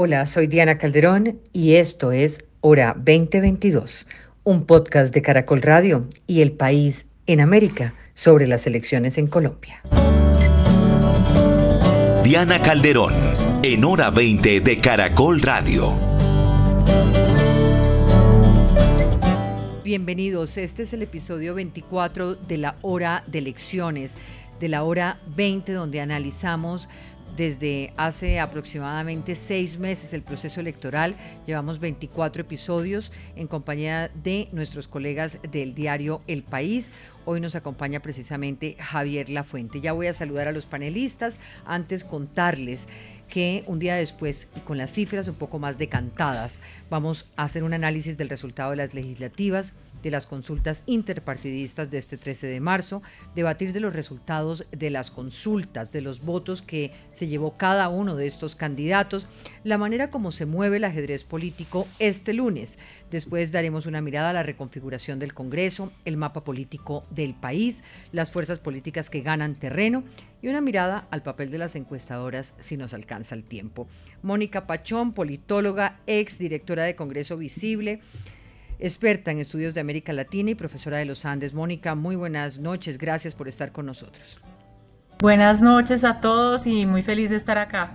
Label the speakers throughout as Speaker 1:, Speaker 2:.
Speaker 1: Hola, soy Diana Calderón y esto es Hora 2022, un podcast de Caracol Radio y El País en América sobre las elecciones en Colombia.
Speaker 2: Diana Calderón, en Hora 20 de Caracol Radio.
Speaker 1: Bienvenidos, este es el episodio 24 de la Hora de Elecciones, de la Hora 20 donde analizamos desde hace aproximadamente seis meses el proceso electoral. Llevamos 24 episodios en compañía de nuestros colegas del diario El País. Hoy nos acompaña precisamente Javier Lafuente. Ya voy a saludar a los panelistas. Antes contarles que un día después y con las cifras un poco más decantadas, vamos a hacer un análisis del resultado de las legislativas de las consultas interpartidistas de este 13 de marzo, debatir de los resultados de las consultas, de los votos que se llevó cada uno de estos candidatos, la manera como se mueve el ajedrez político este lunes. Después daremos una mirada a la reconfiguración del Congreso, el mapa político del país, las fuerzas políticas que ganan terreno y una mirada al papel de las encuestadoras si nos alcanza el tiempo. Mónica Pachón, politóloga, ex directora de Congreso Visible, experta en estudios de América Latina y profesora de los Andes. Mónica, muy buenas noches, gracias por estar con nosotros.
Speaker 3: Buenas noches a todos y muy feliz de estar acá.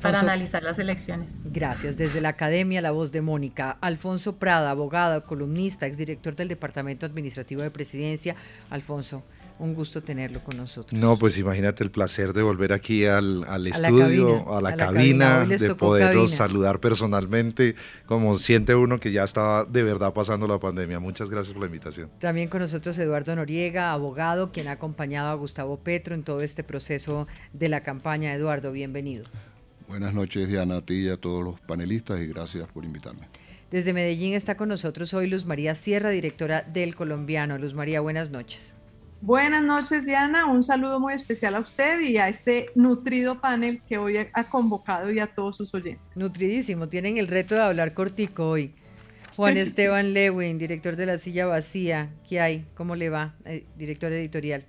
Speaker 3: para analizar las elecciones.
Speaker 1: Gracias. Desde la Academia La Voz de Mónica, Alfonso Prada, abogado, columnista, exdirector del Departamento Administrativo de Presidencia. Alfonso, un gusto tenerlo con nosotros.
Speaker 4: No, pues imagínate el placer de volver aquí al, estudio, a la cabina, de poderlos saludar personalmente, como siente uno que ya estaba de verdad pasando la pandemia. Muchas gracias por la invitación.
Speaker 1: También con nosotros Eduardo Noriega, abogado, quien ha acompañado a Gustavo Petro en todo este proceso de la campaña. Eduardo, bienvenido.
Speaker 5: Buenas noches, Diana, a ti y a todos los panelistas y gracias por invitarme.
Speaker 1: Desde Medellín está con nosotros hoy Luz María Sierra, directora del Colombiano. Luz María, buenas noches.
Speaker 6: Buenas noches, Diana. Un saludo muy especial a usted y a este nutrido panel que hoy ha convocado y a todos sus oyentes.
Speaker 1: Nutridísimo. Tienen el reto de hablar cortico hoy. Juan Esteban Lewin, director de La Silla Vacía. ¿Qué hay? ¿Cómo le va? Eh, director editorial.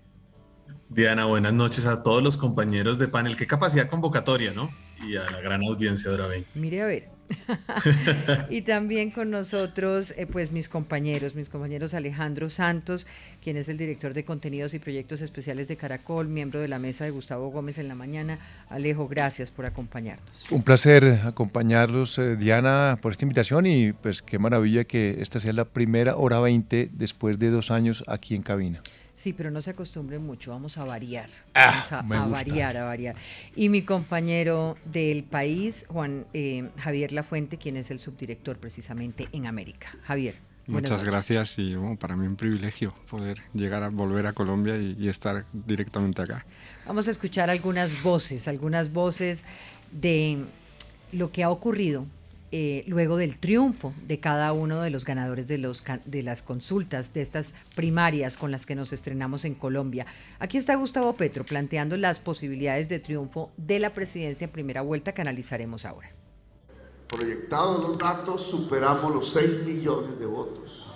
Speaker 7: Diana, buenas noches a todos los compañeros de panel. Qué capacidad convocatoria, ¿no? Y a la gran audiencia de Hora 20.
Speaker 1: Mire a ver. y también con nosotros, eh, pues mis compañeros, mis compañeros Alejandro Santos, quien es el director de contenidos y proyectos especiales de Caracol, miembro de la mesa de Gustavo Gómez en la mañana. Alejo, gracias por acompañarnos.
Speaker 8: Un placer acompañarlos, eh, Diana, por esta invitación y pues qué maravilla que esta sea la primera hora 20 después de dos años aquí en cabina.
Speaker 1: Sí, pero no se acostumbre mucho, vamos a variar. Ah, vamos a, variar, a variar. Y mi compañero del país, Juan eh, Javier Lafuente, quien es el subdirector precisamente en América. Javier.
Speaker 9: Muchas gracias y para mí un privilegio poder llegar a volver a Colombia y estar directamente acá.
Speaker 1: Vamos a escuchar algunas voces, algunas voces de lo que ha ocurrido eh, luego del triunfo de cada uno de los ganadores de, los, de las consultas, de estas primarias con las que nos estrenamos en Colombia. Aquí está Gustavo Petro planteando las posibilidades de triunfo de la presidencia en primera vuelta que analizaremos ahora.
Speaker 10: Proyectados los datos, superamos los 6 millones de votos.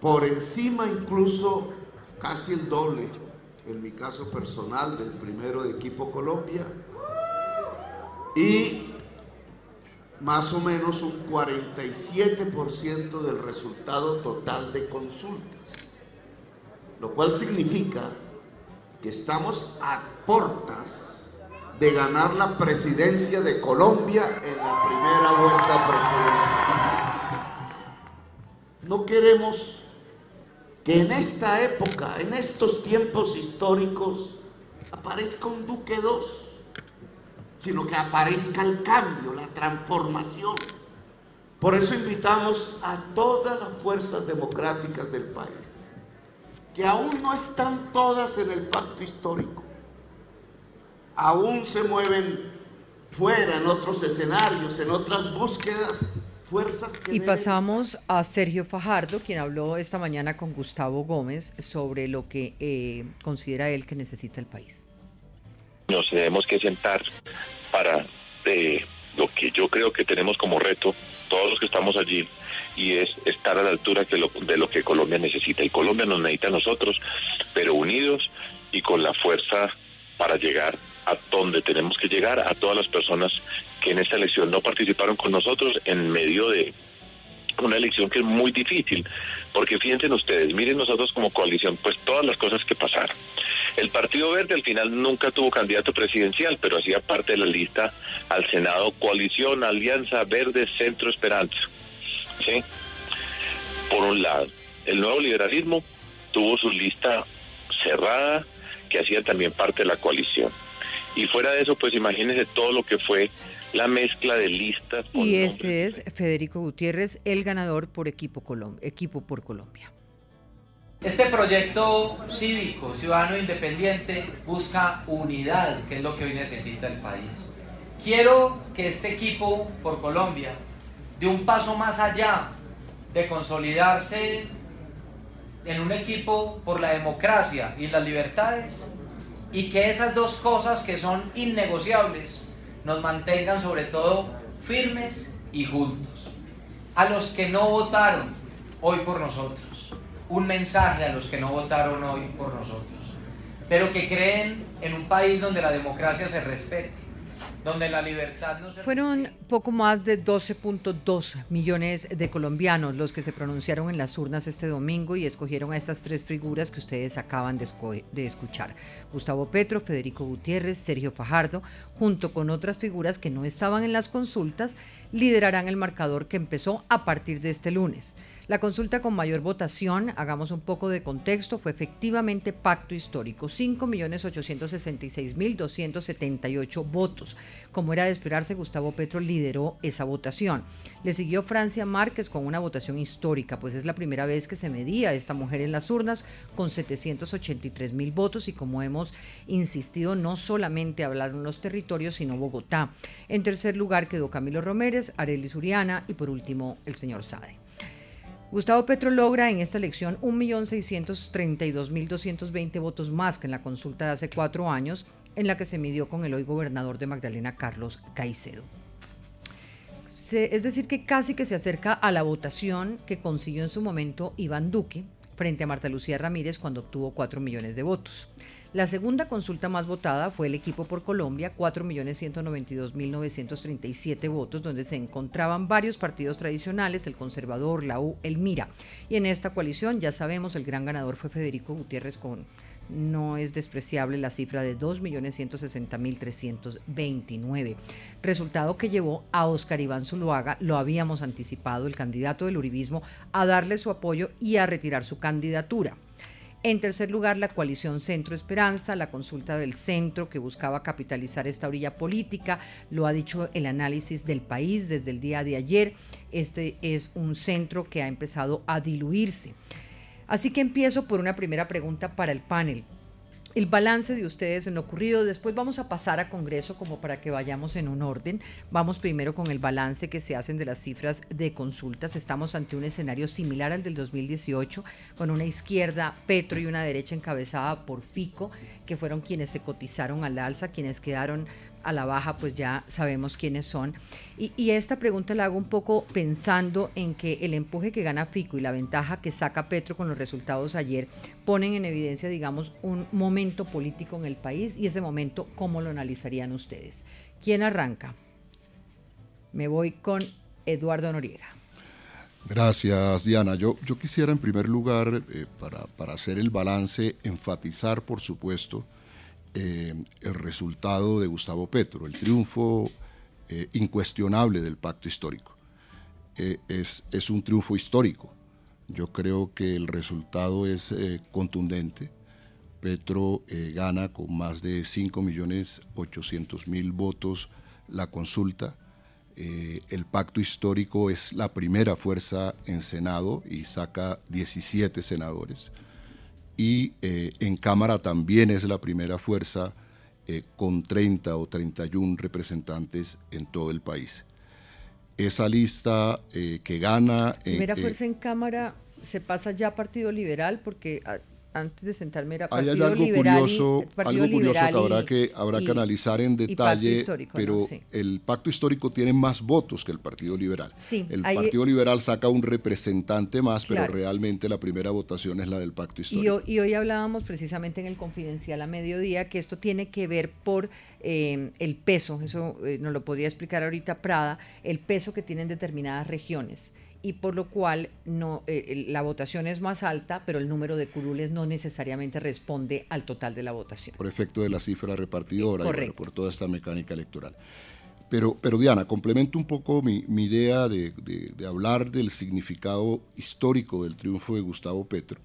Speaker 10: Por encima incluso casi el doble, en mi caso personal, del primero de equipo Colombia. Y más o menos un 47% del resultado total de consultas, lo cual significa que estamos a portas de ganar la presidencia de Colombia en la primera vuelta presidencial. No queremos que en esta época, en estos tiempos históricos, aparezca un Duque II sino que aparezca el cambio, la transformación. Por eso invitamos a todas las fuerzas democráticas del país, que aún no están todas en el pacto histórico, aún se mueven fuera en otros escenarios, en otras búsquedas, fuerzas que...
Speaker 1: Y pasamos a Sergio Fajardo, quien habló esta mañana con Gustavo Gómez sobre lo que eh, considera él que necesita el país
Speaker 11: nos tenemos que sentar para eh, lo que yo creo que tenemos como reto, todos los que estamos allí, y es estar a la altura de lo, de lo que Colombia necesita. Y Colombia nos necesita a nosotros, pero unidos y con la fuerza para llegar a donde tenemos que llegar, a todas las personas que en esta elección no participaron con nosotros en medio de una elección que es muy difícil, porque fíjense ustedes, miren nosotros como coalición, pues todas las cosas que pasaron. El Partido Verde al final nunca tuvo candidato presidencial, pero hacía parte de la lista al Senado Coalición Alianza Verde Centro Esperanza. ¿Sí? Por un lado, el nuevo liberalismo tuvo su lista cerrada, que hacía también parte de la coalición. Y fuera de eso, pues imagínense todo lo que fue la mezcla de listas.
Speaker 1: y este es Federico Gutiérrez, el ganador por equipo, equipo por Colombia.
Speaker 12: Este proyecto cívico, ciudadano independiente, busca unidad, que es lo que hoy necesita el país. Quiero que este equipo por Colombia dé un paso más allá de consolidarse en un equipo por la democracia y las libertades y que esas dos cosas que son innegociables nos mantengan sobre todo firmes y juntos. A los que no votaron hoy por nosotros, un mensaje a los que no votaron hoy por nosotros, pero que creen en un país donde la democracia se respete donde la libertad no se
Speaker 1: Fueron poco más de 12.2 millones de colombianos los que se pronunciaron en las urnas este domingo y escogieron a estas tres figuras que ustedes acaban de, de escuchar. Gustavo Petro, Federico Gutiérrez, Sergio Fajardo, junto con otras figuras que no estaban en las consultas, liderarán el marcador que empezó a partir de este lunes. La consulta con mayor votación, hagamos un poco de contexto, fue efectivamente pacto histórico, 5.866.278 votos. Como era de esperarse, Gustavo Petro lideró esa votación. Le siguió Francia Márquez con una votación histórica, pues es la primera vez que se medía esta mujer en las urnas con 783.000 votos y como hemos insistido, no solamente hablaron los territorios, sino Bogotá. En tercer lugar quedó Camilo Romérez, Arelis Uriana y por último el señor Sade. Gustavo Petro logra en esta elección 1.632.220 votos más que en la consulta de hace cuatro años, en la que se midió con el hoy gobernador de Magdalena, Carlos Caicedo. es decir, que casi que se acerca a la votación que consiguió en su momento Iván Duque frente a Marta Lucía Ramírez cuando obtuvo 4 millones de votos. La segunda consulta más votada fue el equipo por Colombia, 4.192.937 votos, donde se encontraban varios partidos tradicionales, el Conservador, la U, el Mira. Y en esta coalición, ya sabemos, el gran ganador fue Federico Gutiérrez con no es despreciable la cifra de 2.160.329. Resultado que llevó a Oscar Iván Zuluaga, lo habíamos anticipado, el candidato del Uribismo, a darle su apoyo y a retirar su candidatura. En tercer lugar, la coalición Centro Esperanza, la consulta del centro que buscaba capitalizar esta orilla política, lo ha dicho el análisis del país desde el día de ayer. Este es un centro que ha empezado a diluirse. Así que empiezo por una primera pregunta para el panel el balance de ustedes en lo ocurrido. Después vamos a pasar a Congreso como para que vayamos en un orden. Vamos primero con el balance que se hacen de las cifras de consultas. Estamos ante un escenario similar al del 2018, con una izquierda Petro y una derecha encabezada por Fico, que fueron quienes se cotizaron al alza, quienes quedaron a la baja, pues ya sabemos quiénes son. Y, esta pregunta la hago un poco pensando en que el empuje que gana Fico y la ventaja que saca Petro con los resultados ayer ponen en evidencia, digamos, un momento político en el país y ese momento, ¿cómo lo analizarían ustedes? ¿Quién arranca? Me voy con Eduardo Noriega.
Speaker 5: Gracias, Diana. Yo, yo quisiera en primer lugar, eh, para, para hacer el balance, enfatizar, por supuesto, eh, el resultado de Gustavo Petro, el triunfo eh, incuestionable del pacto histórico. Eh, es, es, un triunfo histórico. Yo creo que el resultado es contundente. Petro gana con más de 5.800.000 votos la consulta. el pacto histórico es la primera fuerza en Senado y saca 17 senadores y eh, en Cámara también es la primera fuerza eh, con 30 o 31 representantes en todo el país. Esa lista eh, que gana...
Speaker 1: Primera fuerza en Cámara se pasa ya a Partido Liberal porque ah, antes de sentarme era
Speaker 5: Partido algo curioso, algo curioso que habrá que habrá que analizar en detalle, pero el Pacto Histórico tiene más votos que el Partido Liberal. el Partido Liberal saca un representante más, pero realmente la primera votación es la del Pacto Histórico.
Speaker 1: Y, hoy hablábamos precisamente en el confidencial a mediodía que esto tiene que ver por eh, el peso, eso eh, nos lo podría explicar ahorita Prada, el peso que tienen determinadas regiones y por lo cual no, eh, la votación es más alta, pero el número de curules no necesariamente responde al total de la votación.
Speaker 5: Por efecto de la cifra repartidora, por toda esta mecánica electoral. Pero, pero Diana, complemento un poco mi, idea de, hablar del significado histórico del triunfo de Gustavo Petro.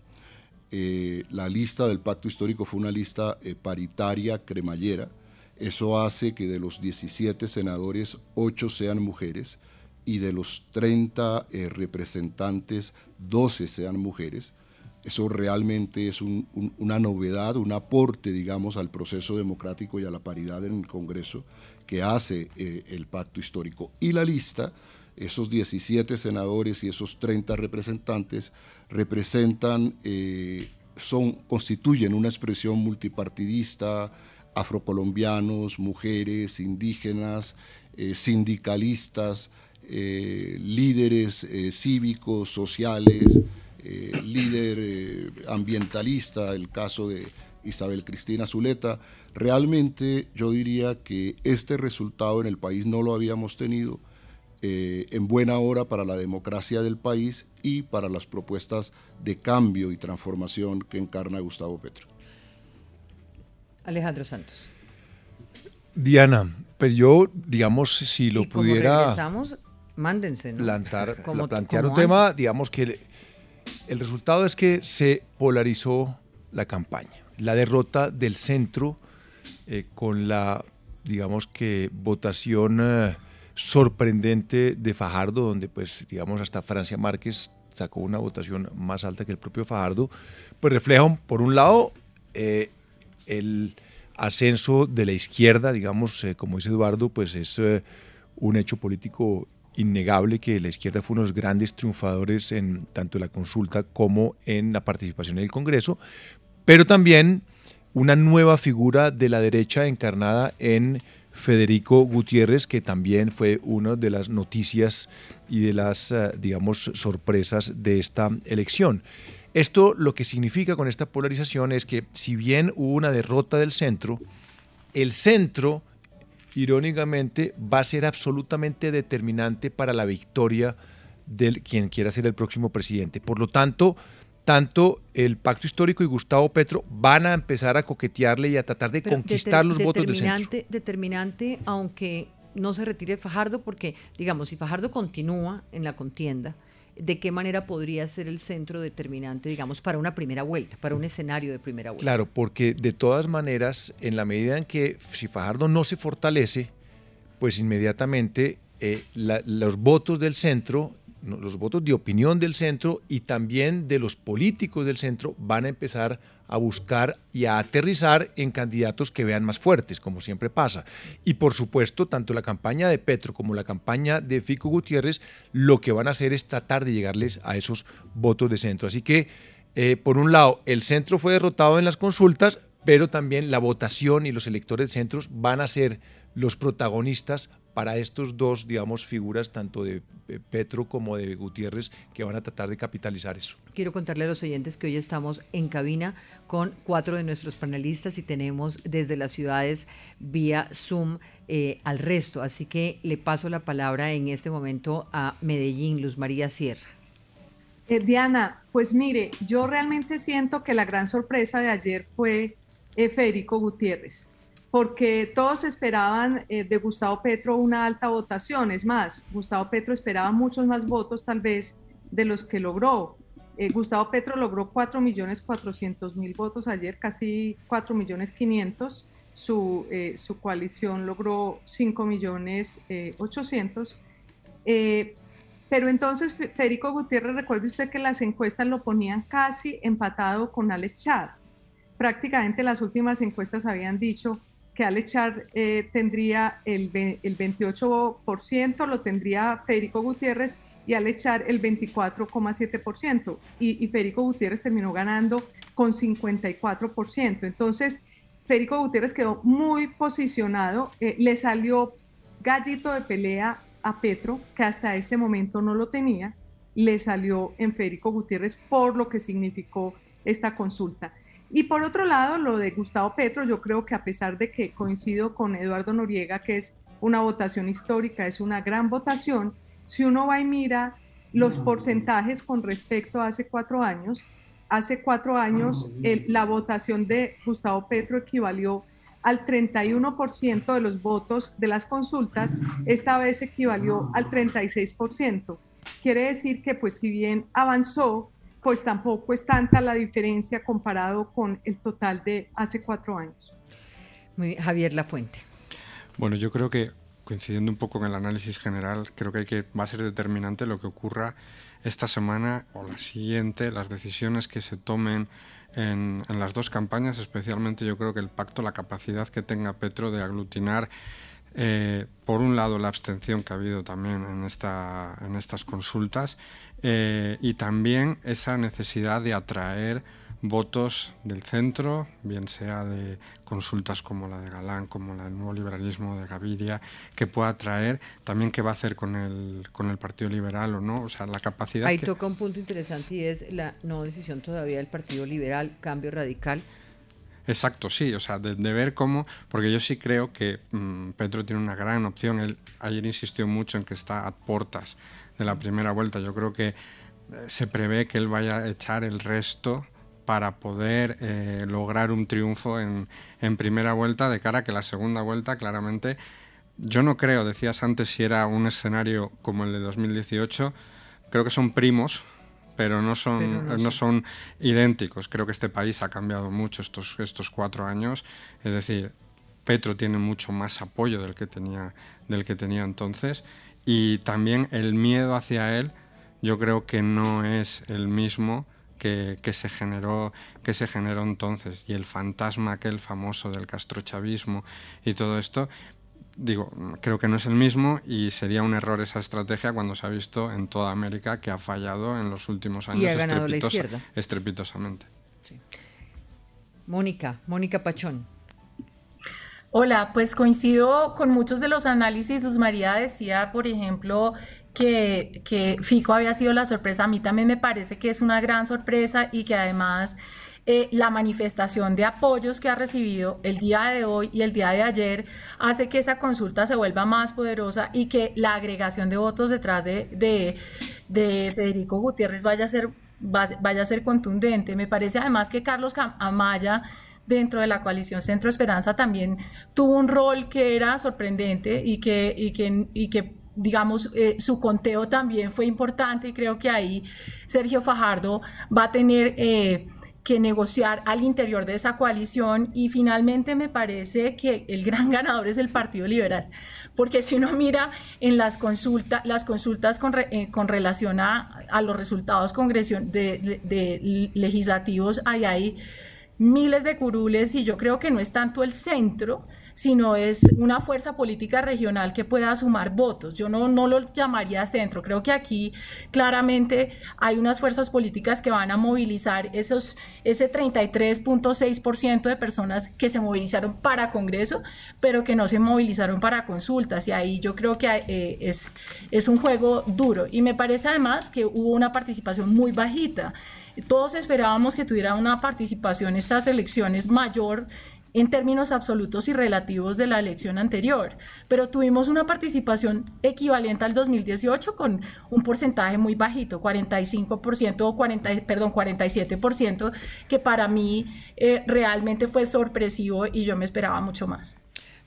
Speaker 5: Eh, la lista del pacto histórico fue una lista eh, paritaria, cremallera. Eso hace que de los 17 senadores, 8 sean mujeres y de los 30 eh, representantes, 12 sean mujeres. Eso realmente es una novedad, un aporte, digamos, al proceso democrático y a la paridad en el Congreso que hace eh, el pacto histórico. Y la lista, esos 17 senadores y esos 30 representantes, representan, eh, son, constituyen una expresión multipartidista, afrocolombianos, mujeres, indígenas, sindicalistas, eh, líderes eh, cívicos, sociales, eh, líder ambientalista, el caso de Isabel Cristina Zuleta. Realmente yo diría que este resultado en el país no lo habíamos tenido en buena hora para la democracia del país y para las propuestas de cambio y transformación que encarna Gustavo Petro.
Speaker 1: Alejandro Santos.
Speaker 8: Diana, pues yo, digamos, si lo pudiera
Speaker 1: mándense, ¿no?
Speaker 8: Plantar, plantear un tema, digamos que el, resultado es que se polarizó la campaña. La derrota del centro eh, con la, digamos que, votación eh, sorprendente de Fajardo, donde pues, digamos, hasta Francia Márquez sacó una votación más alta que el propio Fajardo, pues refleja, por un lado, eh, el ascenso de la izquierda, digamos, como dice Eduardo, pues es un hecho político innegable que la izquierda fue uno de los grandes triunfadores en tanto la consulta como en la participación en el Congreso, pero también una nueva figura de la derecha encarnada en Federico Gutiérrez, que también fue una de las noticias y de las, eh, digamos, sorpresas de esta elección. Esto lo que significa con esta polarización es que si bien hubo una derrota del centro, el centro irónicamente, va a ser absolutamente determinante para la victoria de quien quiera ser el próximo presidente. Por lo tanto, tanto el pacto histórico y Gustavo Petro van a empezar a coquetearle y a tratar de conquistar los votos del centro.
Speaker 1: Determinante, aunque no se retire Fajardo, porque, digamos, si Fajardo continúa en la contienda, de qué manera podría ser el centro determinante, digamos, para una primera vuelta, para un escenario de primera vuelta.
Speaker 8: Claro, porque de todas maneras, en la medida en que si Fajardo no se fortalece, pues inmediatamente eh, los votos del centro los votos de opinión del centro y también de los políticos del centro van a empezar a buscar y a aterrizar en candidatos que vean más fuertes, como siempre pasa. Y por supuesto, tanto la campaña de Petro como la campaña de Fico Gutiérrez, lo que van a hacer es tratar de llegarles a esos votos de centro. Así que, eh, por un lado, el centro fue derrotado en las consultas, pero también la votación y los electores del centro van a ser los protagonistas para estos dos, digamos, figuras, tanto de Petro como de Gutiérrez, que van a tratar de capitalizar eso.
Speaker 1: Quiero contarle a los oyentes que hoy estamos en cabina con cuatro de nuestros panelistas y tenemos desde las ciudades vía Zoom eh, al resto. Así que le paso la palabra en este momento a Medellín, Luz María Sierra.
Speaker 6: Eh, Diana, pues mire, yo realmente siento que la gran sorpresa de ayer fue eh, Federico Gutiérrez porque todos esperaban eh, de Gustavo Petro una alta votación. Es más, Gustavo Petro esperaba muchos más votos tal vez de los que logró. Eh, Gustavo Petro logró 4.400.000 votos ayer, casi 4.500.000. Su, eh, su coalición logró 5.800.000. Eh, pero entonces, Federico Gutiérrez, recuerde usted que las encuestas lo ponían casi empatado con Alex Char. Prácticamente las últimas encuestas habían dicho que Alex Char eh, tendría el, el 28%, lo tendría Federico Gutiérrez y al echar el 24,7%. Y, y Federico Gutiérrez terminó ganando con 54%. Entonces, Federico Gutiérrez quedó muy posicionado, eh, le salió gallito de pelea a Petro, que hasta este momento no lo tenía, le salió en Federico Gutiérrez por lo que significó esta consulta. Y por otro lado, lo de Gustavo Petro, yo creo que a pesar de que coincido con Eduardo Noriega, que es una votación histórica, es una gran votación, si uno va y mira los porcentajes con respecto a hace cuatro años, hace cuatro años la votación de Gustavo Petro equivalió al 31% de los votos de las consultas, esta vez equivalió al 36%. Quiere decir que pues si bien avanzó, pues tampoco es tanta la diferencia comparado con el total de hace cuatro años.
Speaker 1: Muy Javier Lafuente.
Speaker 9: Bueno, yo creo que coincidiendo un poco con el análisis general, creo que, hay que va a ser determinante lo que ocurra esta semana o la siguiente, las decisiones que se tomen en, en, las dos campañas, especialmente yo creo que el pacto, la capacidad que tenga Petro de aglutinar, eh, por un lado, la abstención que ha habido también en, esta, en estas consultas eh, y también esa necesidad de atraer votos del centro, bien sea de consultas como la de Galán, como la del nuevo liberalismo de Gaviria, que pueda traer, también qué va a hacer con el, con el Partido Liberal o no, o sea, la capacidad...
Speaker 1: Ahí toca un punto interesante y es la no decisión todavía del Partido Liberal, cambio radical.
Speaker 9: Exacto, sí, o sea, de, ver cómo, porque yo sí creo que mm, Petro tiene una gran opción, él ayer insistió mucho en que está a puertas de la primera vuelta, yo creo que eh, se prevé que él vaya a echar el resto para poder eh, lograr un triunfo en, primera vuelta de cara a que la segunda vuelta claramente, yo no creo, decías antes si era un escenario como el de 2018, creo que son primos, pero no son, no, son. idénticos. Creo que este país ha cambiado mucho estos, estos cuatro años, es decir, Petro tiene mucho más apoyo del que tenía, del que tenía entonces. Y también el miedo hacia él yo creo que no es el mismo que, se generó, que se generó entonces. Y el fantasma aquel famoso del castrochavismo y todo esto, digo, creo que no es el mismo y sería un error esa estrategia cuando se ha visto en toda América que ha fallado en los últimos años estrepitosamente.
Speaker 1: Mónica, Mónica Pachón.
Speaker 3: Hola, pues coincido con muchos de los análisis. Luz María decía, por ejemplo, que, Fico había sido la sorpresa. A mí también me parece que es una gran sorpresa y que además eh, la manifestación de apoyos que ha recibido el día de hoy y el día de ayer hace que esa consulta se vuelva más poderosa y que la agregación de votos detrás de, de, Federico Gutiérrez vaya a, ser, vaya a ser contundente. Me parece además que Carlos Amaya dentro de la coalición Centro Esperanza también tuvo un rol que era sorprendente y que, y que, y que digamos, eh, su conteo también fue importante y creo que ahí Sergio Fajardo va a tener eh, que negociar al interior de esa coalición. Y finalmente me parece que el gran ganador es el Partido Liberal, porque si uno mira en las consultas, las consultas con, eh, con relación a, a, los resultados de, de, de legislativos, ahí hay miles de curules y yo creo que no es tanto el centro, sino es una fuerza política regional que pueda sumar votos. Yo no, no lo llamaría centro, creo que aquí claramente hay unas fuerzas políticas que van a movilizar esos, ese 33.6% de personas que se movilizaron para Congreso, pero que no se movilizaron para consultas. Y ahí yo creo que eh, es, es un juego duro. Y me parece además que hubo una participación muy bajita. Todos esperábamos que tuviera una participación en estas elecciones mayor en términos absolutos y relativos de la elección anterior, pero tuvimos una participación equivalente al 2018 con un porcentaje muy bajito, 45% o 40, perdón, 47%, que para mí eh, realmente fue sorpresivo y yo me esperaba mucho más.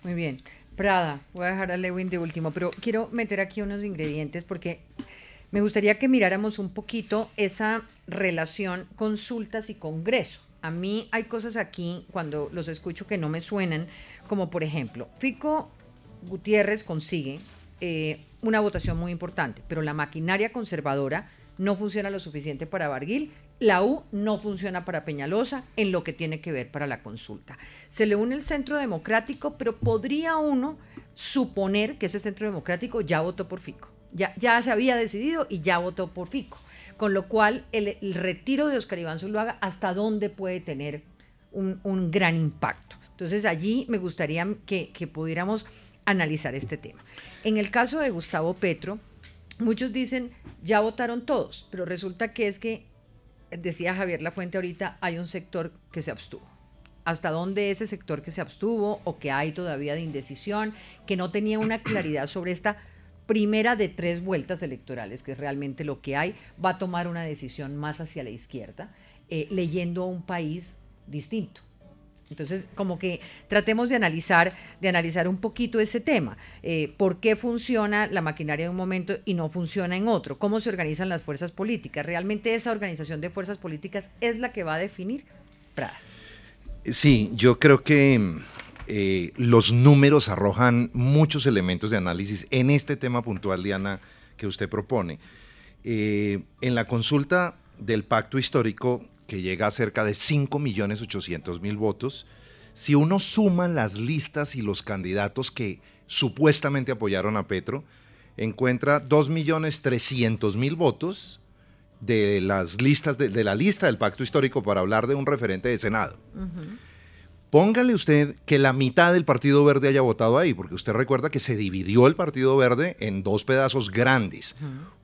Speaker 1: Muy bien. Prada, voy a dejar a Lewin de último, pero quiero meter aquí unos ingredientes porque me gustaría que miráramos un poquito esa relación consultas y congreso a mí hay cosas aquí cuando los escucho que no me suenan, como por ejemplo, Fico Gutiérrez consigue eh, una votación muy importante, pero la maquinaria conservadora no funciona lo suficiente para Barguil, la U no funciona para Peñalosa en lo que tiene que ver para la consulta. Se le une el centro democrático, pero podría uno suponer que ese centro democrático ya votó por Fico Ya, ya se había decidido y ya votó por Fico. Con lo cual, el, retiro de Oscar Iván Zuluaga, ¿hasta dónde puede tener un, gran impacto? Entonces, allí me gustaría que, que pudiéramos analizar este tema. En el caso de Gustavo Petro, muchos dicen, ya votaron todos, pero resulta que es que, decía Javier Lafuente ahorita, hay un sector que se abstuvo. ¿Hasta dónde ese sector que se abstuvo o que hay todavía de indecisión, que no tenía una claridad sobre esta primera de tres vueltas electorales, que es realmente lo que hay, va a tomar una decisión más hacia la izquierda, eh, leyendo a un país distinto? Entonces, como que tratemos de analizar, de analizar un poquito ese tema. Eh, ¿Por qué funciona la maquinaria en un momento y no funciona en otro? ¿Cómo se organizan las fuerzas políticas? ¿Realmente esa organización de fuerzas políticas es la que va a definir Prada?
Speaker 4: Sí, yo creo que eh, los números arrojan muchos elementos de análisis en este tema puntual, Diana, que usted propone. Eh, en la consulta del pacto histórico que llega a cerca de 5.800.000 votos, si uno suma las listas y los candidatos que supuestamente apoyaron a Petro, encuentra 2.300.000 votos de las listas de, la lista del pacto histórico para hablar de un referente de Senado. Póngale usted que la mitad del Partido Verde haya votado ahí, porque usted recuerda que se dividió el Partido Verde en dos pedazos grandes.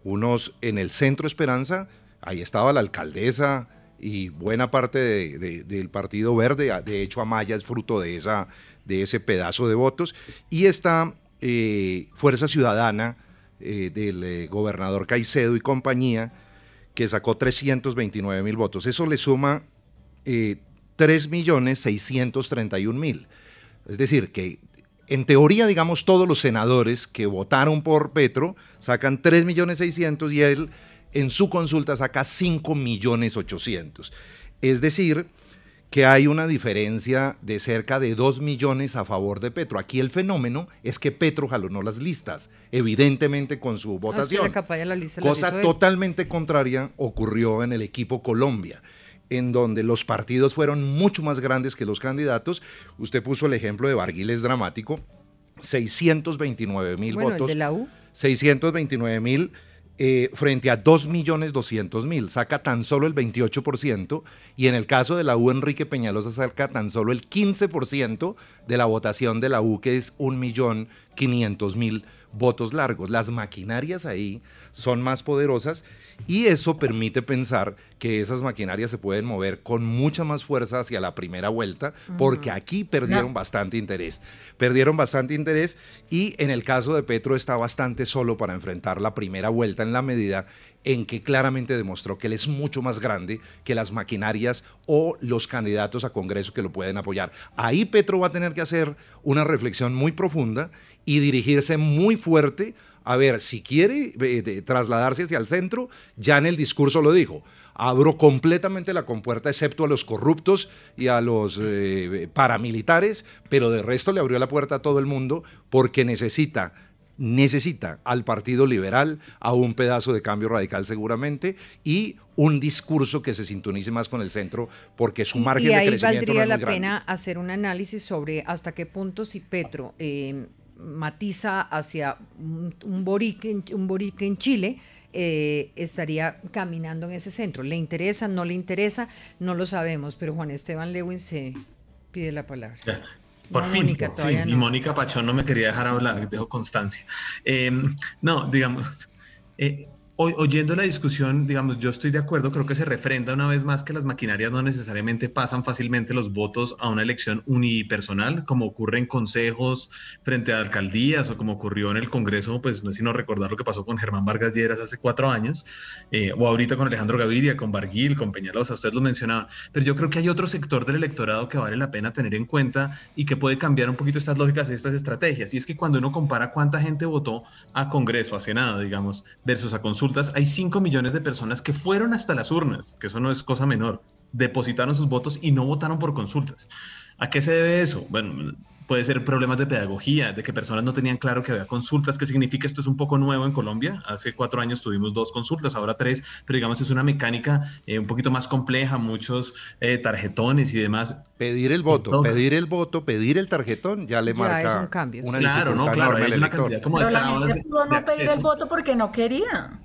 Speaker 4: Unos en el Centro Esperanza, ahí estaba la alcaldesa y buena parte del Partido Verde, de hecho Amaya es fruto de, esa, de ese pedazo de votos, y está eh, Fuerza Ciudadana eh, del eh, gobernador Caicedo y compañía, que sacó 329 mil votos. Eso le suma 3.631.000. Es decir, que en teoría, digamos, todos los senadores que votaron por Petro sacan 3.600.000 y él en su consulta saca 5 millones 800. Es decir, que hay una diferencia de cerca de 2 millones a favor de Petro. Aquí el fenómeno es que Petro jalonó las listas, evidentemente con su ah, votación. Cosa totalmente contraria ocurrió en el equipo Colombia en donde los partidos fueron mucho más grandes que los candidatos. Usted puso el ejemplo de Barguil, dramático. 629 mil
Speaker 1: bueno,
Speaker 4: votos.
Speaker 1: El de la U.
Speaker 4: 629 mil eh, frente a 2.200.000, saca tan solo el 28% y en el caso de la U, Enrique Peñalosa saca tan solo el 15% de la votación de la U, que es 1.500.000 votos largos. Las maquinarias ahí son más poderosas y eso permite pensar que esas maquinarias se pueden mover con mucha más fuerza hacia la primera vuelta, porque aquí perdieron bastante interés. Perdieron bastante interés y en el caso de Petro está bastante solo para enfrentar la primera vuelta en la medida en que claramente demostró que él es mucho más grande que las maquinarias o los candidatos a Congreso que lo pueden apoyar. Ahí Petro va a tener que hacer una reflexión muy profunda y dirigirse muy fuerte a ver, si quiere eh, trasladarse hacia el centro, ya en el discurso lo dijo, abro completamente la compuerta excepto a los corruptos y a los eh, paramilitares, pero de resto le abrió la puerta a todo el mundo porque necesita necesita al Partido Liberal, a un pedazo de cambio radical seguramente, y un discurso que se sintonice más con el centro, porque su margen de crecimiento
Speaker 1: valdría
Speaker 4: no
Speaker 1: es la pena hacer un análisis sobre hasta qué punto si Petro eh, matiza hacia un, borique, un borique en Chile, eh, estaría caminando en ese centro. ¿Le interesa? ¿No le interesa? No lo sabemos, pero Juan Esteban Lewin se pide la palabra.
Speaker 7: Por fin, Y Mónica Pachón no me quería dejar hablar, dejo constancia. Eh, no, digamos, eh, oyendo la discusión, digamos, yo estoy de acuerdo, creo que se refrenda una vez más que las maquinarias no necesariamente pasan fácilmente los votos a una elección unipersonal, como ocurre en consejos frente a alcaldías o como ocurrió en el Congreso, pues no es sino recordar lo que pasó con Germán Vargas Lleras hace cuatro años, eh, o ahorita con Alejandro Gaviria, con Barguil, con Peñalosa, usted lo mencionaba, pero yo creo que hay otro sector del electorado que vale la pena tener en cuenta y que puede cambiar un poquito estas lógicas y estas estrategias, y es que cuando uno compara cuánta gente votó a Congreso, a Senado, digamos, versus a consulta, hay 5 millones de personas que fueron hasta las urnas, que eso no es cosa menor, depositaron sus votos y no votaron por consultas. ¿A qué se debe eso? Bueno, puede ser problemas de pedagogía, de que personas no tenían claro que había consultas. ¿Qué significa esto? Es un poco nuevo en Colombia. Hace cuatro años tuvimos dos consultas, ahora tres, pero digamos es una mecánica eh, un poquito más compleja, muchos eh, tarjetones y demás.
Speaker 4: Pedir el voto, pedir el voto, pedir el tarjetón, ya le marca
Speaker 1: un cambio.
Speaker 7: Una claro, no, claro, hay una cantidad como
Speaker 3: pero de la gente pudo no pedir el voto porque no quería.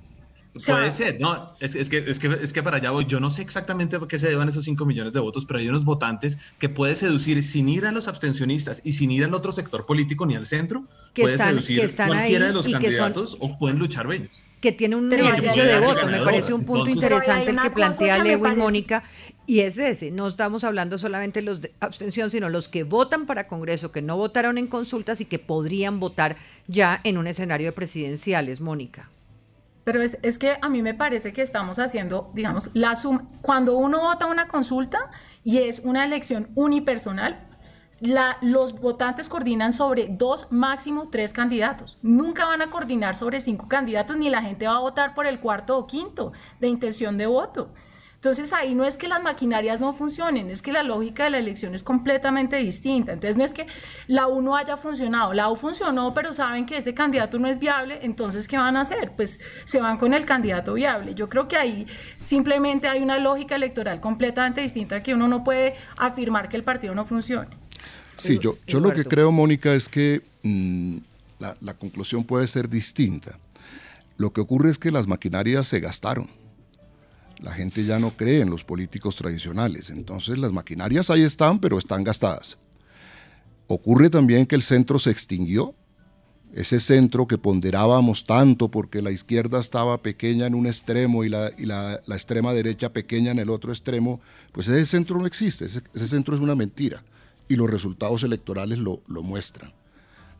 Speaker 7: Puede ser, no, es, es, que, es, que, es que para allá voy. Yo no sé exactamente por qué se deban esos 5 millones de votos, pero hay unos votantes que puede seducir sin ir a los abstencionistas y sin ir al otro sector político ni al centro, que puede seducir cualquiera de los candidatos o pueden luchar ellos.
Speaker 1: Que tiene un ejercicio de voto, me parece un punto interesante el que plantea Lewin Mónica, y es ese, no estamos hablando solamente de los de abstención, sino los que votan para Congreso, que no votaron en consultas y que podrían votar ya en un escenario de presidenciales, Mónica.
Speaker 3: Pero es, es, que a mí me parece que estamos haciendo, digamos, la suma. Cuando uno vota una consulta y es una elección unipersonal, la, los votantes coordinan sobre dos, máximo tres candidatos. Nunca van a coordinar sobre cinco candidatos, ni la gente va a votar por el cuarto o quinto de intención de voto. Entonces ahí no es que las maquinarias no funcionen, es que la lógica de la elección es completamente distinta. Entonces no es que la U no haya funcionado, la U funcionó, pero saben que este candidato no es viable, entonces ¿qué van a hacer? Pues se van con el candidato viable. Yo creo que ahí simplemente hay una lógica electoral completamente distinta que uno no puede afirmar que el partido no funcione.
Speaker 5: Sí, yo, yo lo que creo, Mónica, es que mm, la, la conclusión puede ser distinta. Lo que ocurre es que las maquinarias se gastaron la gente ya no cree en los políticos tradicionales. Entonces las maquinarias ahí están, pero están gastadas. Ocurre también que el centro se extinguió. Ese centro que ponderábamos tanto porque la izquierda estaba pequeña en un extremo y la, extrema derecha pequeña en el otro extremo, pues ese centro no existe, ese, centro es una mentira y los resultados electorales lo, lo muestran.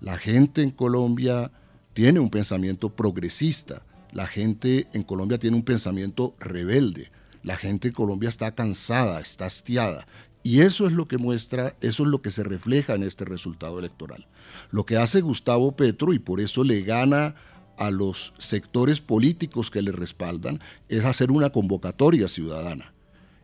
Speaker 5: La gente en Colombia tiene un pensamiento progresista, la gente en Colombia tiene un pensamiento rebelde. La gente en Colombia está cansada, está hastiada. Y eso es lo que muestra, eso es lo que se refleja en este resultado electoral. Lo que hace Gustavo Petro, y por eso le gana a los sectores políticos que le respaldan, es hacer una convocatoria ciudadana.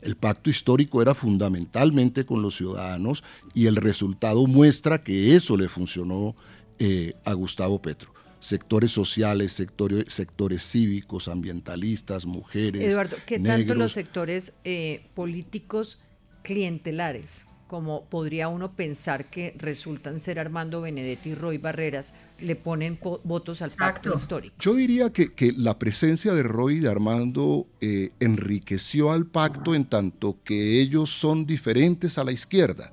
Speaker 5: El pacto histórico era fundamentalmente con los ciudadanos y el resultado muestra que eso le funcionó eh, a Gustavo Petro sectores sociales, sectores, sectores cívicos, ambientalistas, mujeres.
Speaker 1: Eduardo, ¿qué tanto los sectores eh, políticos clientelares, como podría uno pensar que resultan ser Armando Benedetti y Roy Barreras, le ponen votos al pacto histórico?
Speaker 5: Yo diría que, que, la presencia de Roy y de Armando eh, enriqueció al pacto en tanto que ellos son diferentes a la izquierda.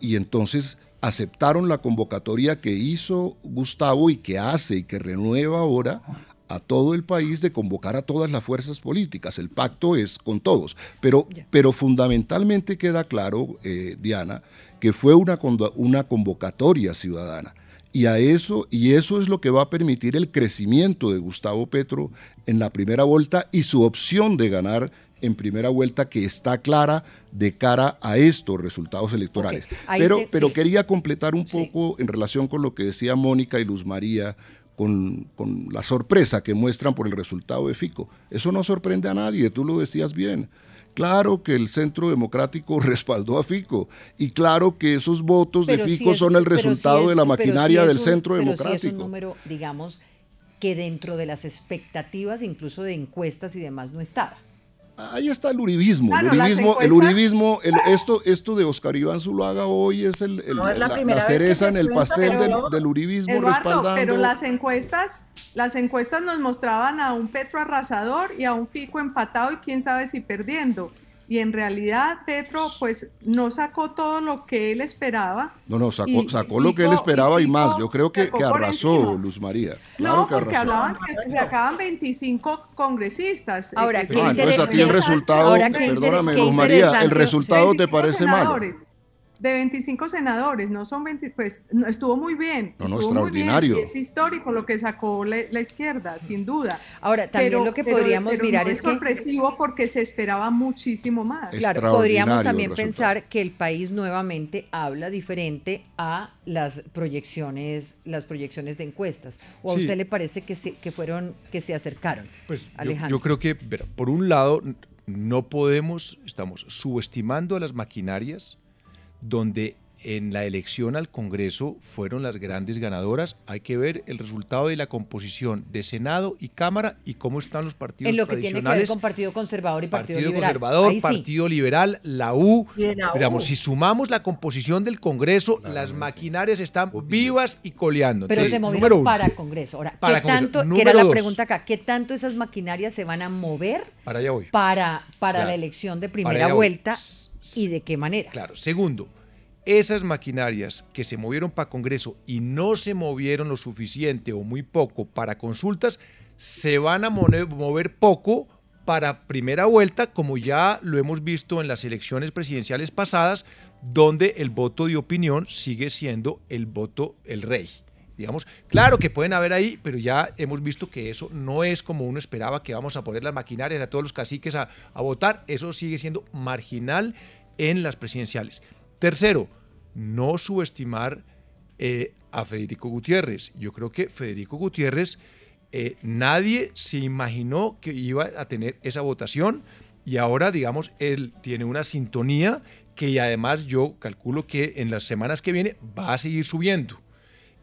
Speaker 5: Y entonces aceptaron la convocatoria que hizo Gustavo y que hace y que renueva ahora a todo el país de convocar a todas las fuerzas políticas. El pacto es con todos. Pero, pero fundamentalmente queda claro, eh, Diana, que fue una, una convocatoria ciudadana. Y, a eso, y eso es lo que va a permitir el crecimiento de Gustavo Petro en la primera vuelta y su opción de ganar en primera vuelta que está clara de cara a estos resultados electorales. Pero, pero quería completar un poco en relación con lo que decía Mónica y Luz María, con, con, la sorpresa que muestran por el resultado de Fico. Eso no sorprende a nadie, tú lo decías bien. Claro que el Centro Democrático respaldó a Fico y claro que esos votos de Fico son el resultado de la maquinaria del Centro Democrático. es un
Speaker 1: número, digamos, que dentro de las expectativas, incluso de encuestas y demás, no estaba.
Speaker 5: Ahí está el uribismo. el uribismo, el uribismo esto, esto de Oscar Iván Zuluaga hoy es, el, la, cereza en el pastel del, uribismo respaldando.
Speaker 6: Pero las encuestas, las encuestas nos mostraban a un Petro arrasador y a un Fico empatado y quién sabe si perdiendo y en realidad Petro pues no sacó todo lo que él esperaba.
Speaker 5: No, no, sacó, sacó lo que él esperaba y, más. Yo creo que, que arrasó Luz María.
Speaker 6: no, porque hablaban que sacaban 25 congresistas.
Speaker 1: Ahora,
Speaker 5: eh, ah, entonces a ti el resultado, perdóname Luz María, el resultado te parece malo
Speaker 6: de 25 senadores, no son 20, pues no, estuvo muy bien.
Speaker 5: No, estuvo extraordinario.
Speaker 6: es histórico lo que sacó la, izquierda, sin duda.
Speaker 1: Ahora, también lo que podríamos mirar es,
Speaker 6: es sorpresivo porque se esperaba muchísimo más.
Speaker 1: Claro, podríamos también pensar que el país nuevamente habla diferente a las proyecciones, las proyecciones de encuestas. ¿O a usted le parece que se, que fueron, que se acercaron?
Speaker 8: Pues Alejandro? yo creo que, por un lado, no podemos, estamos subestimando a las maquinarias donde en la elección al Congreso fueron las grandes ganadoras. Hay que ver el resultado de la composición de Senado y Cámara y cómo están los partidos
Speaker 1: En lo que tiene que ver con Partido Conservador y Partido, Partido
Speaker 8: Conservador, Partido Liberal, la U. Digamos, si sumamos la composición del Congreso, las maquinarias están vivas y coleando.
Speaker 1: Pero se movieron para Congreso. Ahora, ¿qué tanto, que era la pregunta acá, ¿qué tanto esas maquinarias se van a mover
Speaker 8: para, allá voy.
Speaker 1: para, para la elección de primera vuelta y de qué manera?
Speaker 8: Claro, segundo, esas maquinarias que se movieron para Congreso y no se movieron lo suficiente o muy poco para consultas, se van a mover poco para primera vuelta, como ya lo hemos visto en las elecciones presidenciales pasadas, donde el voto de opinión sigue siendo el voto el rey. Digamos, claro que pueden haber ahí, pero ya hemos visto que eso no es como uno esperaba, que vamos a poner las maquinarias a todos los caciques a, a votar, eso sigue siendo marginal en las presidenciales. Tercero, no subestimar eh, a Federico Gutiérrez. Yo creo que Federico Gutiérrez, eh, nadie se imaginó que iba a tener esa votación y ahora, digamos, él tiene una sintonía que además yo calculo que en las semanas que viene va a seguir subiendo.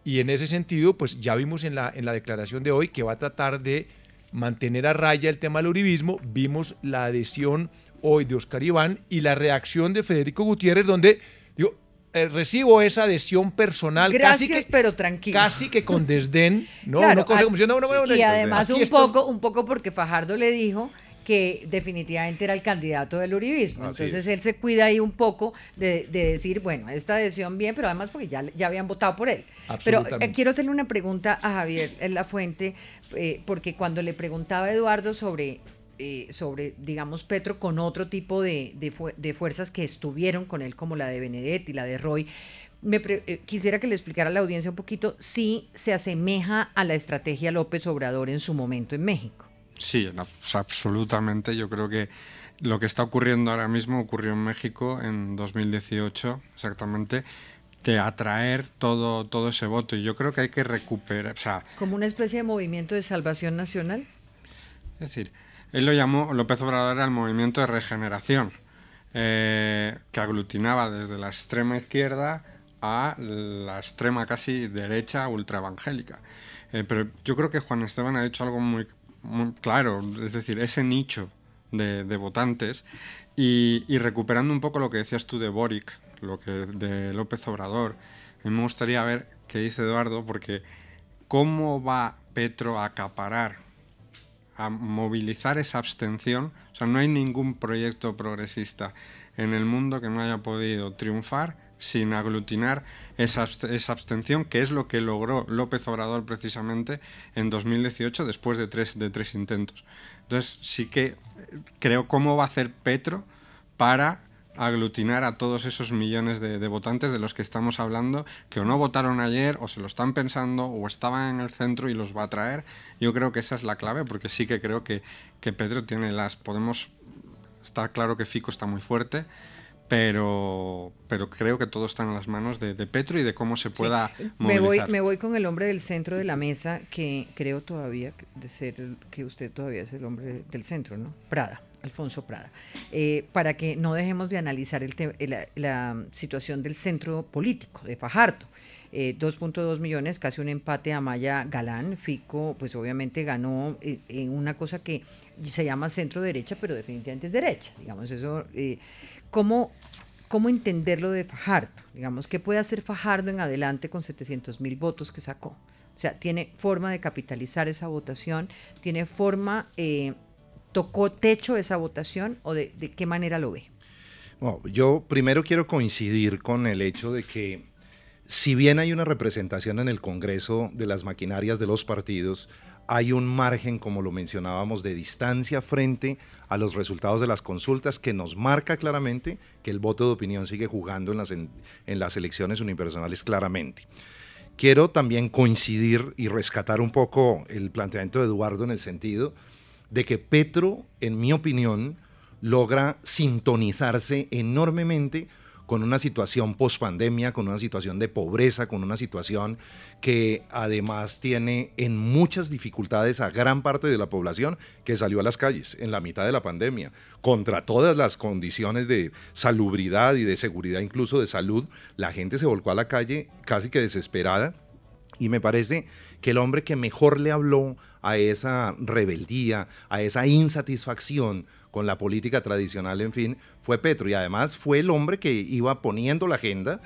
Speaker 8: Y en ese sentido, pues ya vimos en la, en la declaración de hoy que va a tratar de mantener a raya el tema del uribismo. Vimos la adhesión hoy de Oscar Iván y la reacción de Federico Gutiérrez, donde digo, eh, recibo esa adhesión personal
Speaker 1: Gracias,
Speaker 8: casi que
Speaker 1: pero tranquilo
Speaker 8: casi que con desdén no
Speaker 1: no como y además un poco un poco porque Fajardo le dijo que definitivamente era el candidato del uribismo. Entonces él se cuida ahí un poco de, decir, bueno, esta adhesión bien, pero además porque ya, ya habían votado por él. Pero eh, quiero hacerle una pregunta a Javier en la fuente, eh, porque cuando le preguntaba a Eduardo sobre eh, sobre, digamos, Petro con otro tipo de, de, fuerzas que estuvieron con él, como la de Benedetti, la de Roy. Me eh, quisiera que le explicara a la audiencia un poquito si se asemeja a la estrategia López Obrador en su momento en México.
Speaker 9: Sí, absolutamente. Yo creo que lo que está ocurriendo ahora mismo ocurrió en México en 2018, exactamente de atraer todo, todo ese voto. Y yo creo que hay que recuperar.
Speaker 1: Como una especie de movimiento de salvación nacional.
Speaker 9: Es decir, él lo llamó, López Obrador, el movimiento de regeneración, eh, que aglutinaba desde la extrema izquierda a la extrema casi derecha ultraevangélica. Eh, pero yo creo que Juan Esteban ha dicho algo muy, claro, es decir, ese nicho de, votantes y, recuperando un poco lo que decías tú de Boric, lo que de López Obrador, me gustaría ver qué dice Eduardo, porque cómo va Petro a acaparar a movilizar esa abstención. O sea, no hay ningún proyecto progresista en el mundo que no haya podido triunfar sin aglutinar esa, abstención, que es lo que logró López Obrador precisamente en 2018 después de tres, de tres intentos. Entonces sí que eh, creo cómo va a hacer Petro para aglutinar a todos esos millones de, votantes de los que estamos hablando, que o no votaron ayer, o se lo están pensando, o estaban en el centro y los va a traer. Yo creo que esa es la clave, porque sí que creo que, que Pedro tiene las... Podemos... Está claro que Fico está muy fuerte, pero, pero creo que todo está en las manos de, Petro y de cómo se pueda movilizar.
Speaker 1: Me voy, me voy con el hombre del centro de la mesa, que creo todavía de ser que usted todavía es el hombre del centro, ¿no? Prada. Alfonso Prada, eh, para que no dejemos de analizar el la, situación del centro político de Fajardo. 2.2 eh, millones, casi un empate a Maya Galán. Fico, pues obviamente ganó eh, en una cosa que se llama centro derecha, pero definitivamente es derecha. Digamos, eso, ¿cómo, ¿cómo entenderlo de Fajardo? Digamos, ¿qué puede hacer Fajardo en adelante con 700 mil votos que sacó? O sea, tiene forma de capitalizar esa votación, tiene forma ¿Tocó techo esa votación o de, qué manera lo ve?
Speaker 4: yo primero quiero coincidir con el hecho de que si bien hay una representación en el Congreso de las maquinarias de los partidos, hay un margen, como lo mencionábamos, de distancia frente a los resultados de las consultas que nos marca claramente que el voto de opinión sigue jugando en las, en las elecciones unipersonales claramente. Quiero también coincidir y rescatar un poco el planteamiento de Eduardo en el sentido de que Petro, en mi opinión, logra sintonizarse enormemente con una situación post-pandemia, con una situación de pobreza, con una situación que además tiene en muchas dificultades a gran parte de la población que salió a las calles en la mitad de la pandemia, contra todas las condiciones de salubridad y de seguridad, incluso de salud. La gente se volcó a la calle casi que desesperada y me parece que el hombre que mejor le habló a esa rebeldía, a esa insatisfacción con la política tradicional, en fin, fue Petro. Y además fue el hombre que iba poniendo la agenda,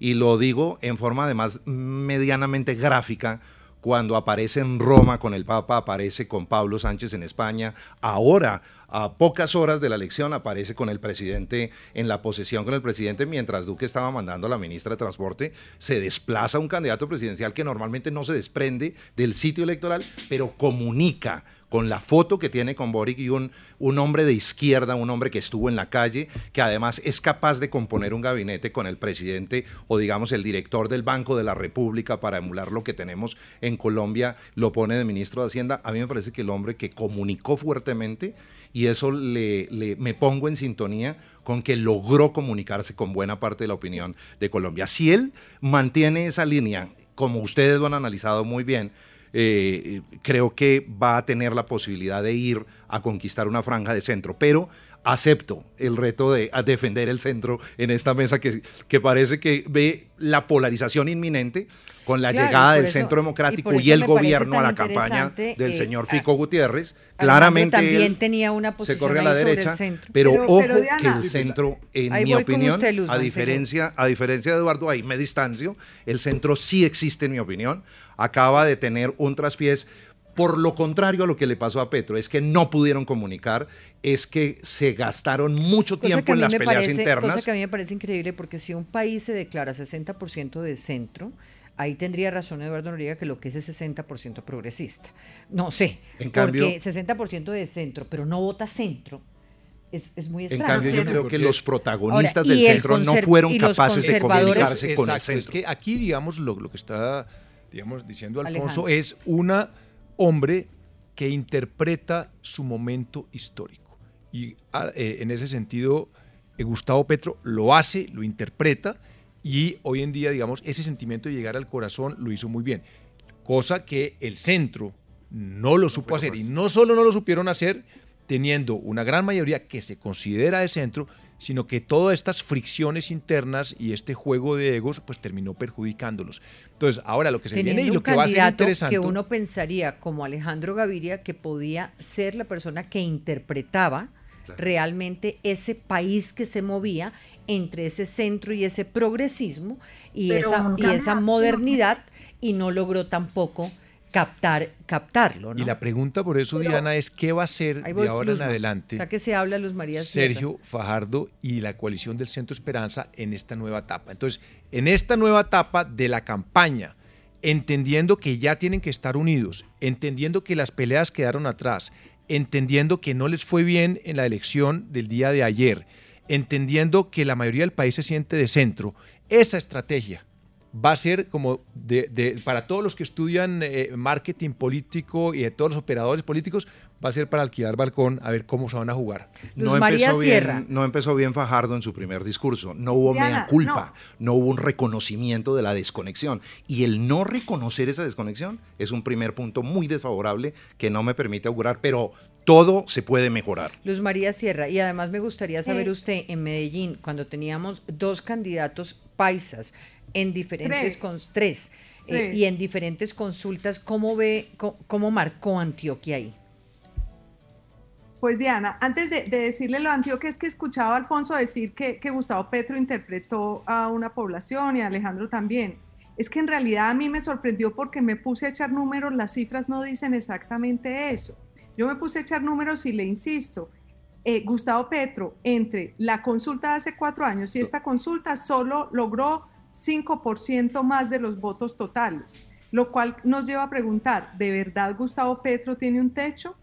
Speaker 4: y lo digo en forma además medianamente gráfica, cuando aparece en Roma con el Papa, aparece con Pablo Sánchez en España, ahora a pocas horas de la elección aparece con el presidente en la posesión con el presidente mientras Duque estaba mandando a la ministra de Transporte, se desplaza un candidato presidencial que normalmente no se desprende del sitio electoral, pero comunica con la foto que tiene con Boric y un, un hombre de izquierda, un hombre que estuvo en la calle, que además es capaz de componer un gabinete con el presidente o digamos el director del Banco de la República para emular lo que tenemos en Colombia, lo pone de ministro de Hacienda. A mí me parece que el hombre que comunicó fuertemente y eso le, me pongo en sintonía con que logró comunicarse con buena parte de la opinión de Colombia. Si él mantiene esa línea, como ustedes lo han analizado muy bien, eh, creo que va a tener la posibilidad de ir a conquistar una franja de centro, pero acepto el reto de defender el centro en esta mesa que, que parece que ve la polarización inminente con la llegada del Centro Democrático y, el gobierno a la campaña del señor Fico Gutiérrez. Claramente
Speaker 1: también tenía una
Speaker 4: se corre a la derecha, pero, ojo que el centro, en mi opinión, a diferencia, a diferencia de Eduardo, ahí me distancio, el centro sí existe en mi opinión, acaba de tener un traspiés. Por lo contrario a lo que le pasó a Petro, es que no pudieron comunicar, es que se gastaron mucho tiempo en las peleas internas.
Speaker 1: Cosa que a mí me parece increíble porque si un país se declara 60% de centro, ahí tendría razón Eduardo Noriega que lo que es es 60% progresista. No sé, en porque 60% de centro, pero no vota centro. Es, muy extraño.
Speaker 4: En cambio, yo creo que los protagonistas del centro no fueron capaces de comunicarse con el centro.
Speaker 8: Es que aquí, digamos, lo, que está digamos, diciendo Alfonso es un hombre que interpreta su momento histórico. Y ah, eh, en ese sentido, eh, Gustavo Petro lo hace, lo interpreta, y hoy en día, digamos, ese sentimiento de llegar al corazón lo hizo muy bien. Cosa que el centro no lo supo hacer. Y no solo no lo supieron hacer, teniendo una gran mayoría que se considera de centro, sino que todas estas fricciones internas y este juego de egos pues terminó perjudicándolos. Entonces, ahora lo que se viene y lo que va a ser interesante
Speaker 1: que uno pensaría como Alejandro Gaviria que podía ser la persona que interpretaba realmente ese país que se movía entre ese centro y ese progresismo y, esa, y esa modernidad y no logró tampoco captar, captarlo.
Speaker 8: Y la pregunta por eso, Diana, es qué va a hacer de ahora en adelante
Speaker 1: que se habla, Luz María
Speaker 8: Sergio Fajardo y la coalición del Centro Esperanza en esta nueva etapa. Entonces, en esta nueva etapa de la campaña, entendiendo que ya tienen que estar unidos, entendiendo que las peleas quedaron atrás, entendiendo que no les fue bien en la elección del día de ayer, entendiendo que la mayoría del país se siente de centro, esa estrategia va a ser como de, para todos los que estudian eh, marketing político y de todos los operadores políticos, va a ser para alquilar balcón a ver cómo se van a jugar.
Speaker 4: no empezó, bien, no empezó bien Fajardo en su primer discurso, no hubo mea culpa, no. hubo un reconocimiento de la desconexión. Y el no reconocer esa desconexión es un primer punto muy desfavorable que no me permite augurar, pero todo se puede mejorar.
Speaker 1: Luz María Sierra, y además me gustaría saber usted en Medellín, cuando teníamos dos candidatos paisas, en diferentes tres. Eh, y en diferentes consultas, ¿cómo ve, cómo, marcó Antioquia ahí?
Speaker 6: Pues Diana, antes de, decirle lo Antioquia es que escuchaba a Alfonso decir que, que, Gustavo Petro interpretó a una población y a Alejandro también. Es que en realidad a mí me sorprendió porque me puse a echar números, las cifras no dicen exactamente eso. Yo me puse a echar números y le insisto, eh, Gustavo Petro, entre la consulta de hace cuatro años y esta consulta, solo logró 5% más de los votos totales, lo cual nos lleva a preguntar, ¿de verdad Gustavo Petro tiene un techo?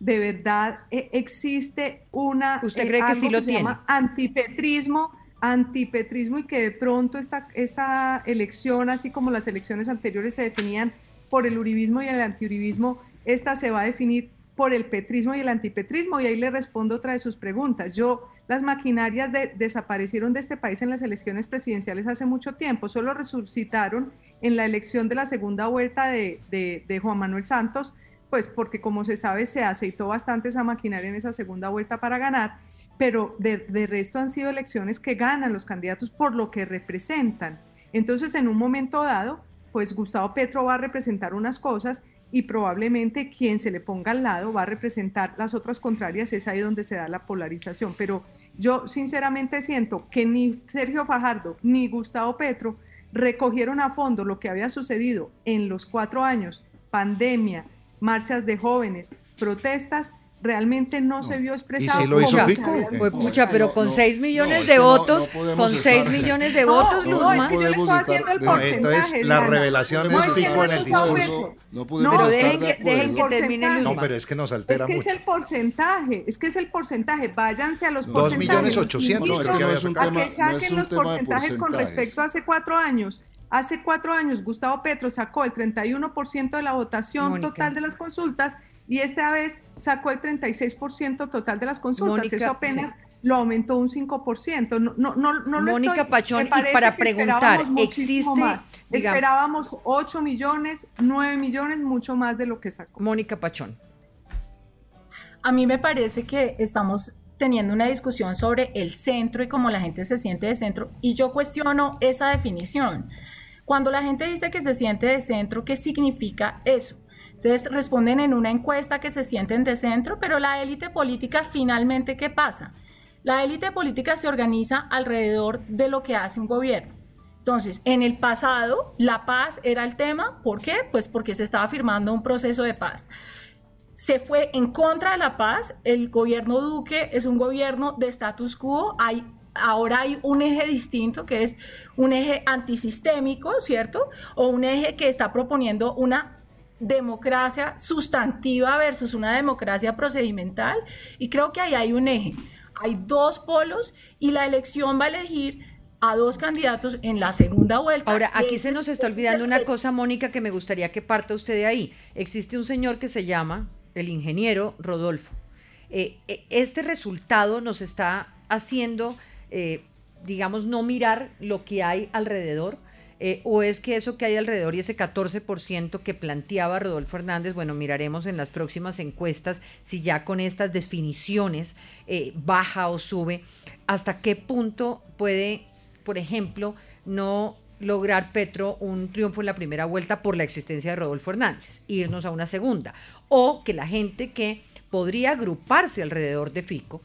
Speaker 6: ¿De verdad eh, existe una
Speaker 1: ¿Usted cree que, sí lo se llama
Speaker 6: antipetrismo, antipetrismo y que de pronto esta, esta elección, así como las elecciones anteriores se definían por el uribismo y el antiuribismo, esta se va a definir por el petrismo y el antipetrismo? Y ahí le respondo otra de sus preguntas. Yo las maquinarias desaparecieron de este país en las elecciones presidenciales hace mucho tiempo, solo resucitaron en la elección de la segunda vuelta de, de Juan Manuel Santos, pues porque como se sabe se aceitó bastante esa maquinaria en esa segunda vuelta para ganar, pero de, de, resto han sido elecciones que ganan los candidatos por lo que representan. Entonces, en un momento dado, pues Gustavo Petro va a representar unas cosas y probablemente quien se le ponga al lado va a representar las otras contrarias, es ahí donde se da la polarización. Pero yo sinceramente siento que ni Sergio Fajardo ni Gustavo Petro recogieron a fondo lo que había sucedido en los cuatro años, pandemia, marchas de jóvenes, protestas, realmente no, se vio expresado.
Speaker 4: ¿Y si lo hizo Fico?
Speaker 1: Pues pucha, pero con 6 millones de votos, con 6 millones de votos,
Speaker 6: No, es que yo le estoy haciendo el porcentaje.
Speaker 4: Entonces, la revelación es Fico en el discurso.
Speaker 1: No pero dejen que, dejen que termine
Speaker 4: No, pero es que nos altera
Speaker 6: mucho. Es que es el porcentaje, es que es el porcentaje. Váyanse a los porcentajes. 2
Speaker 4: millones 800. No,
Speaker 6: es que no es un tema, a que saquen los porcentajes con respecto a hace cuatro años. Hace cuatro años Gustavo Petro sacó el 31% de la votación total de las consultas y esta vez sacó el 36% total de las consultas. Eso apenas lo aumentó un 5%. No, no, no, no lo
Speaker 1: Mónica Pachón, y para preguntar, ¿existe? Más.
Speaker 6: Esperábamos 8 millones, 9 millones, mucho más de lo que sacó.
Speaker 1: Mónica Pachón.
Speaker 3: A mí me parece que estamos teniendo una discusión sobre el centro y cómo la gente se siente de centro, y yo cuestiono esa definición. Cuando la gente dice que se siente de centro, ¿qué significa eso? Entonces responden en una encuesta que se sienten de centro, pero la élite política finalmente, ¿qué pasa? La élite política se organiza alrededor de lo que hace un gobierno. Entonces, en el pasado, la paz era el tema. ¿Por qué? Pues porque se estaba firmando un proceso de paz. Se fue en contra de la paz. El gobierno Duque es un gobierno de status quo. Ahora hay un eje distinto que es un eje antisistémico, ¿cierto? O un eje que está proponiendo una democracia sustantiva versus una democracia procedimental. Y creo que ahí hay un eje. Hay dos polos y la elección va a elegir a dos candidatos en la segunda vuelta.
Speaker 1: Ahora, aquí se nos está olvidando una cosa, Mónica, que me gustaría que parta usted de ahí. Existe un señor que se llama el ingeniero Rodolfo. Eh, eh, este resultado nos está haciendo, eh, digamos, no mirar lo que hay alrededor, eh, ¿O es que eso que hay alrededor y ese 14% que planteaba Rodolfo Hernández, bueno, miraremos en las próximas encuestas si ya con estas definiciones eh, baja o sube, hasta qué punto puede, por ejemplo, no lograr Petro un triunfo en la primera vuelta por la existencia de Rodolfo Hernández, irnos a una segunda, o que la gente que podría agruparse alrededor de Fico,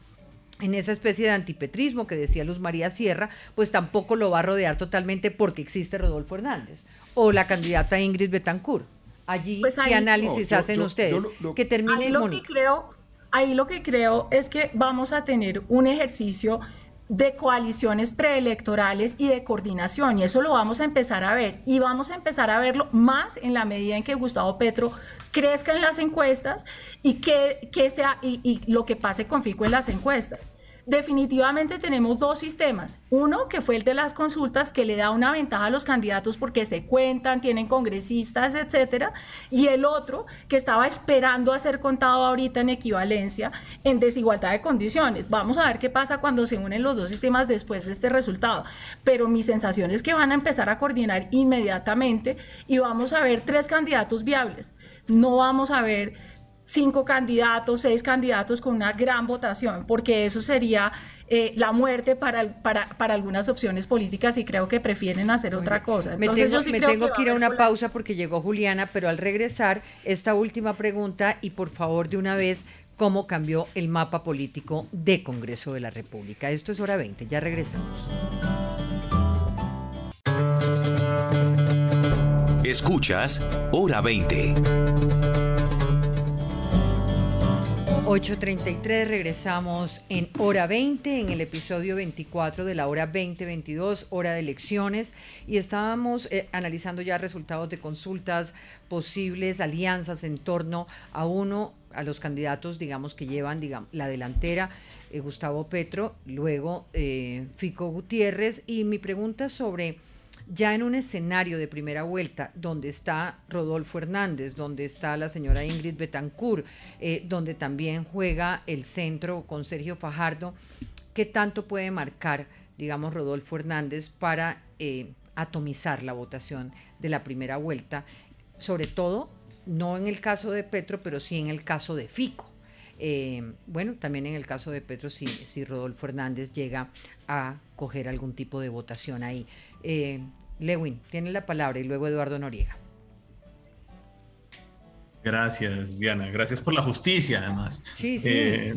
Speaker 1: en esa especie de antipetrismo que decía Luz María Sierra, pues tampoco lo va a rodear totalmente porque existe Rodolfo Hernández o la candidata Ingrid Betancourt. Allí, pues ¿qué análisis hacen ustedes? que termine
Speaker 3: ahí lo que creo, ahí lo que creo es que vamos a tener un ejercicio de coaliciones preelectorales y de coordinación, y eso lo vamos a empezar a ver, y vamos a empezar a verlo más en la medida en que Gustavo Petro crezca en las encuestas y que, que sea, y, y lo que pase con Fico en las encuestas definitivamente tenemos dos sistemas. Uno, que fue el de las consultas, que le da una ventaja a los candidatos porque se cuentan, tienen congresistas, etcétera. Y el otro, que estaba esperando a ser contado ahorita en equivalencia, en desigualdad de condiciones. Vamos a ver qué pasa cuando se unen los dos sistemas después de este resultado. Pero mi sensación es que van a empezar a coordinar inmediatamente y vamos a ver tres candidatos viables. No vamos a ver cinco candidatos, seis candidatos con una gran votación, porque eso sería eh, la muerte para, para, para, algunas opciones políticas y creo que prefieren hacer otra cosa.
Speaker 1: me tengo, me tengo que, ir a una pausa porque llegó Juliana, pero al regresar, esta última pregunta y por favor de una vez, ¿cómo cambió el mapa político de Congreso de la República? Esto es hora 20, ya regresamos.
Speaker 2: Escuchas Hora 20.
Speaker 1: 8.33, regresamos en hora 20, en el episodio 24 de la hora 2022, hora de elecciones, y estábamos eh, analizando ya resultados de consultas, posibles alianzas en torno a uno, a los candidatos, digamos, que llevan digamos, la delantera, eh, Gustavo Petro, luego eh, Fico Gutiérrez, y mi pregunta sobre ya en un escenario de primera vuelta, donde está Rodolfo Hernández, donde está la señora Ingrid Betancourt, eh, donde también juega el centro con Sergio Fajardo, ¿qué tanto puede marcar, digamos, Rodolfo Hernández para eh, atomizar la votación de la primera vuelta? Sobre todo, no en el caso de Petro, pero sí en el caso de Fico. Eh, bueno, también en el caso de Petro, si, si Rodolfo Hernández llega a coger algún tipo de votación ahí. Eh, Lewin, tiene la palabra y luego Eduardo Noriega.
Speaker 7: Gracias, Diana. Gracias por la justicia, además.
Speaker 1: Sí, sí. Eh,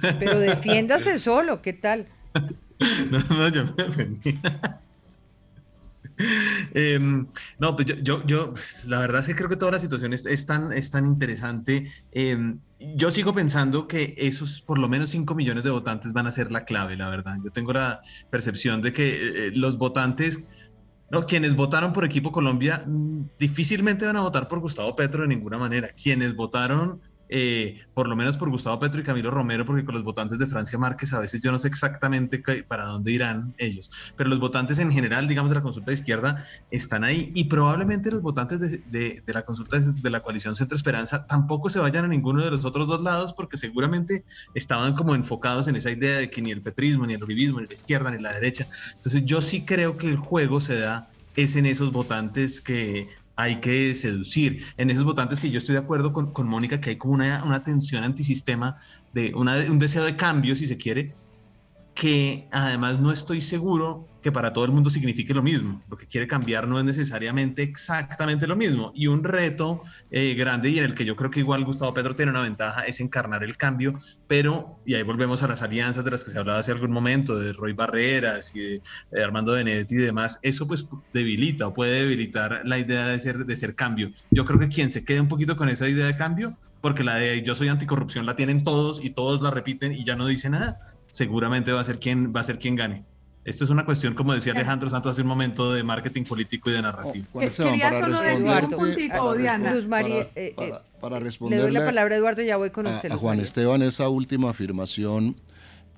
Speaker 1: Pero defiéndase solo, ¿qué tal? no, no, yo me defendí.
Speaker 7: Em, no, pues yo, yo, la verdad es que creo que toda la situación es, tan, es tan interesante. Em, yo sigo pensando que esos por lo menos 5 millones de votantes van a ser la clave, la verdad. Yo tengo la percepción de que eh, los votantes, no, quienes votaron por Equipo Colombia, mm, difícilmente van a votar por Gustavo Petro de ninguna manera. Quienes votaron eh, por lo menos por Gustavo Petro y Camilo Romero, porque con los votantes de Francia Márquez a veces yo no sé exactamente para dónde irán ellos, pero los votantes en general, digamos, de la consulta de izquierda están ahí y probablemente los votantes de, la consulta de la coalición Centro Esperanza tampoco se vayan a ninguno de los otros dos lados porque seguramente estaban como enfocados en esa idea de que ni el petrismo, ni el uribismo, ni la izquierda, ni la derecha. Entonces yo sí creo que el juego se da es en esos votantes que hay que seducir. En esos votantes que yo estoy de acuerdo con, con Mónica, que hay como una, una tensión antisistema, de un deseo de cambio, si se quiere, que además no estoy seguro que para todo el mundo signifique lo mismo. Lo que quiere cambiar no es necesariamente exactamente lo mismo. Y un reto eh, grande y en el que yo creo que igual Gustavo Pedro tiene una ventaja es encarnar el cambio, pero, y ahí volvemos a las alianzas de las que se hablaba hace algún momento, de Roy Barreras y de, Armando Benedetti y demás, eso pues debilita o puede debilitar la idea de ser, de ser cambio. Yo creo que quien se quede un poquito con esa idea de cambio, porque la de yo soy anticorrupción la tienen todos y todos la repiten y ya no dice nada, seguramente va a ser quien, va a ser quien gane. Esto es una cuestión, como decía Alejandro Santos hace un momento, de marketing político y de narrativa.
Speaker 6: Oh, quería solo decir un puntito, Diana.
Speaker 1: Luz María, eh, eh, para, responder. Le doy la palabra a Eduardo y ya voy con usted.
Speaker 5: A Juan Esteban, esa última afirmación,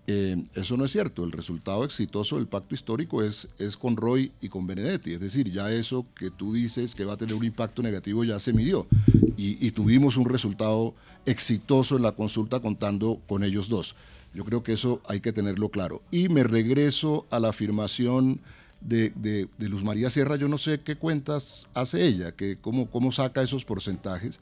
Speaker 5: eh, eso no es cierto. El resultado exitoso del pacto histórico es, es con Roy y con Benedetti. Es decir, ya eso que tú dices que va a tener un impacto negativo ya se midió. Y, y tuvimos un resultado exitoso en la consulta contando con ellos dos. Yo creo que eso hay que tenerlo claro. Y me regreso a la afirmación de, Luz María Sierra, yo no sé qué cuentas hace ella, que cómo, cómo saca esos porcentajes,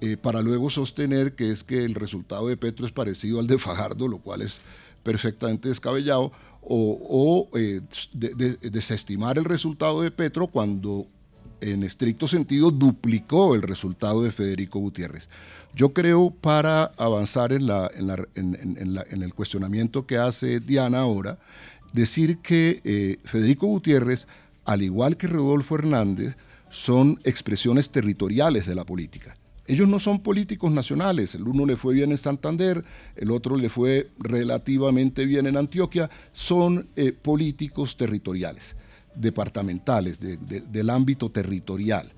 Speaker 5: eh, para luego sostener que es que el resultado de Petro es parecido al de Fajardo, lo cual es perfectamente descabellado, o, eh, desestimar el resultado de Petro cuando en estricto sentido duplicó el resultado de Federico Gutiérrez. Yo creo, para avanzar en, la, en, el cuestionamiento que hace Diana ahora, decir que eh, Federico Gutiérrez, al igual que Rodolfo Hernández, son expresiones territoriales de la política. Ellos no son políticos nacionales, el uno le fue bien en Santander, el otro le fue relativamente bien en Antioquia, son eh, políticos territoriales, departamentales, del ámbito territorial.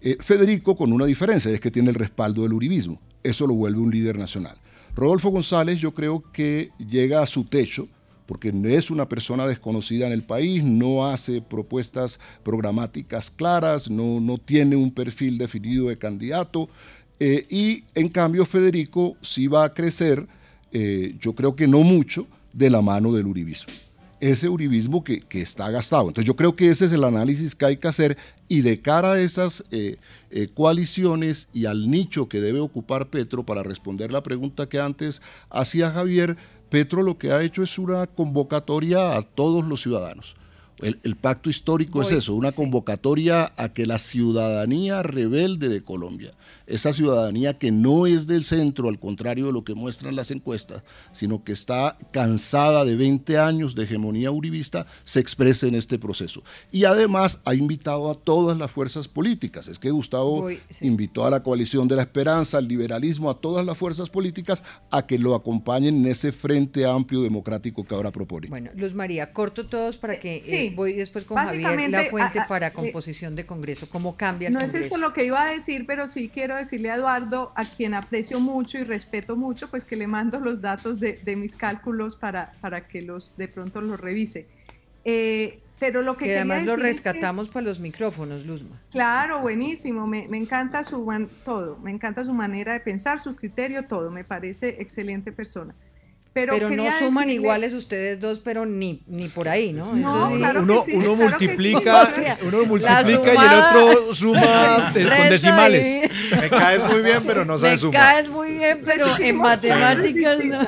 Speaker 5: Eh, Federico con una diferencia, es que tiene el respaldo del uribismo. Eso lo vuelve un líder nacional. Rodolfo González yo creo que llega a su techo, porque es una persona desconocida en el país, no hace propuestas programáticas claras, no, no tiene un perfil definido de candidato, eh, y en cambio Federico sí va a crecer, eh, yo creo que no mucho, de la mano del uribismo ese uribismo que, está gastado. Entonces yo creo que ese es el análisis que hay que hacer y de cara a esas eh, eh, coaliciones y al nicho que debe ocupar Petro para responder la pregunta que antes hacía Javier, Petro lo que ha hecho es una convocatoria a todos los ciudadanos. El, pacto histórico es eso, una convocatoria a que la ciudadanía rebelde de Colombia, esa ciudadanía que no es del centro, al contrario de lo que muestran las encuestas, sino que está cansada de 20 años de hegemonía uribista, se exprese en este proceso. Y además ha invitado a todas las fuerzas políticas. Es que Gustavo invitó a la coalición de la esperanza, al liberalismo, a todas las fuerzas políticas a que lo acompañen en ese frente amplio democrático que ahora propone.
Speaker 1: Bueno, Luz María, corto todos para que eh, voy después con Javier La Fuente para composición de Congreso. ¿Cómo cambia el
Speaker 6: No es esto lo que iba a decir, pero sí quiero decirle a Eduardo, a quien aprecio mucho y respeto mucho, pues que le mando los datos de, mis cálculos para, para que los de pronto los revise. Eh, pero lo que,
Speaker 1: que además lo rescatamos para los micrófonos, Luzma.
Speaker 6: Claro, buenísimo. Me, me encanta su todo, me encanta su manera de pensar, su criterio, todo. Me parece excelente persona.
Speaker 1: Pero, no suman iguales ustedes dos, pero ni, ni por ahí, ¿no?
Speaker 6: no
Speaker 8: uno, uno, multiplica, uno multiplica y el otro suma con decimales.
Speaker 4: Me caes muy bien, pero no sabes sumar.
Speaker 1: Me caes muy bien, pero en matemáticas no.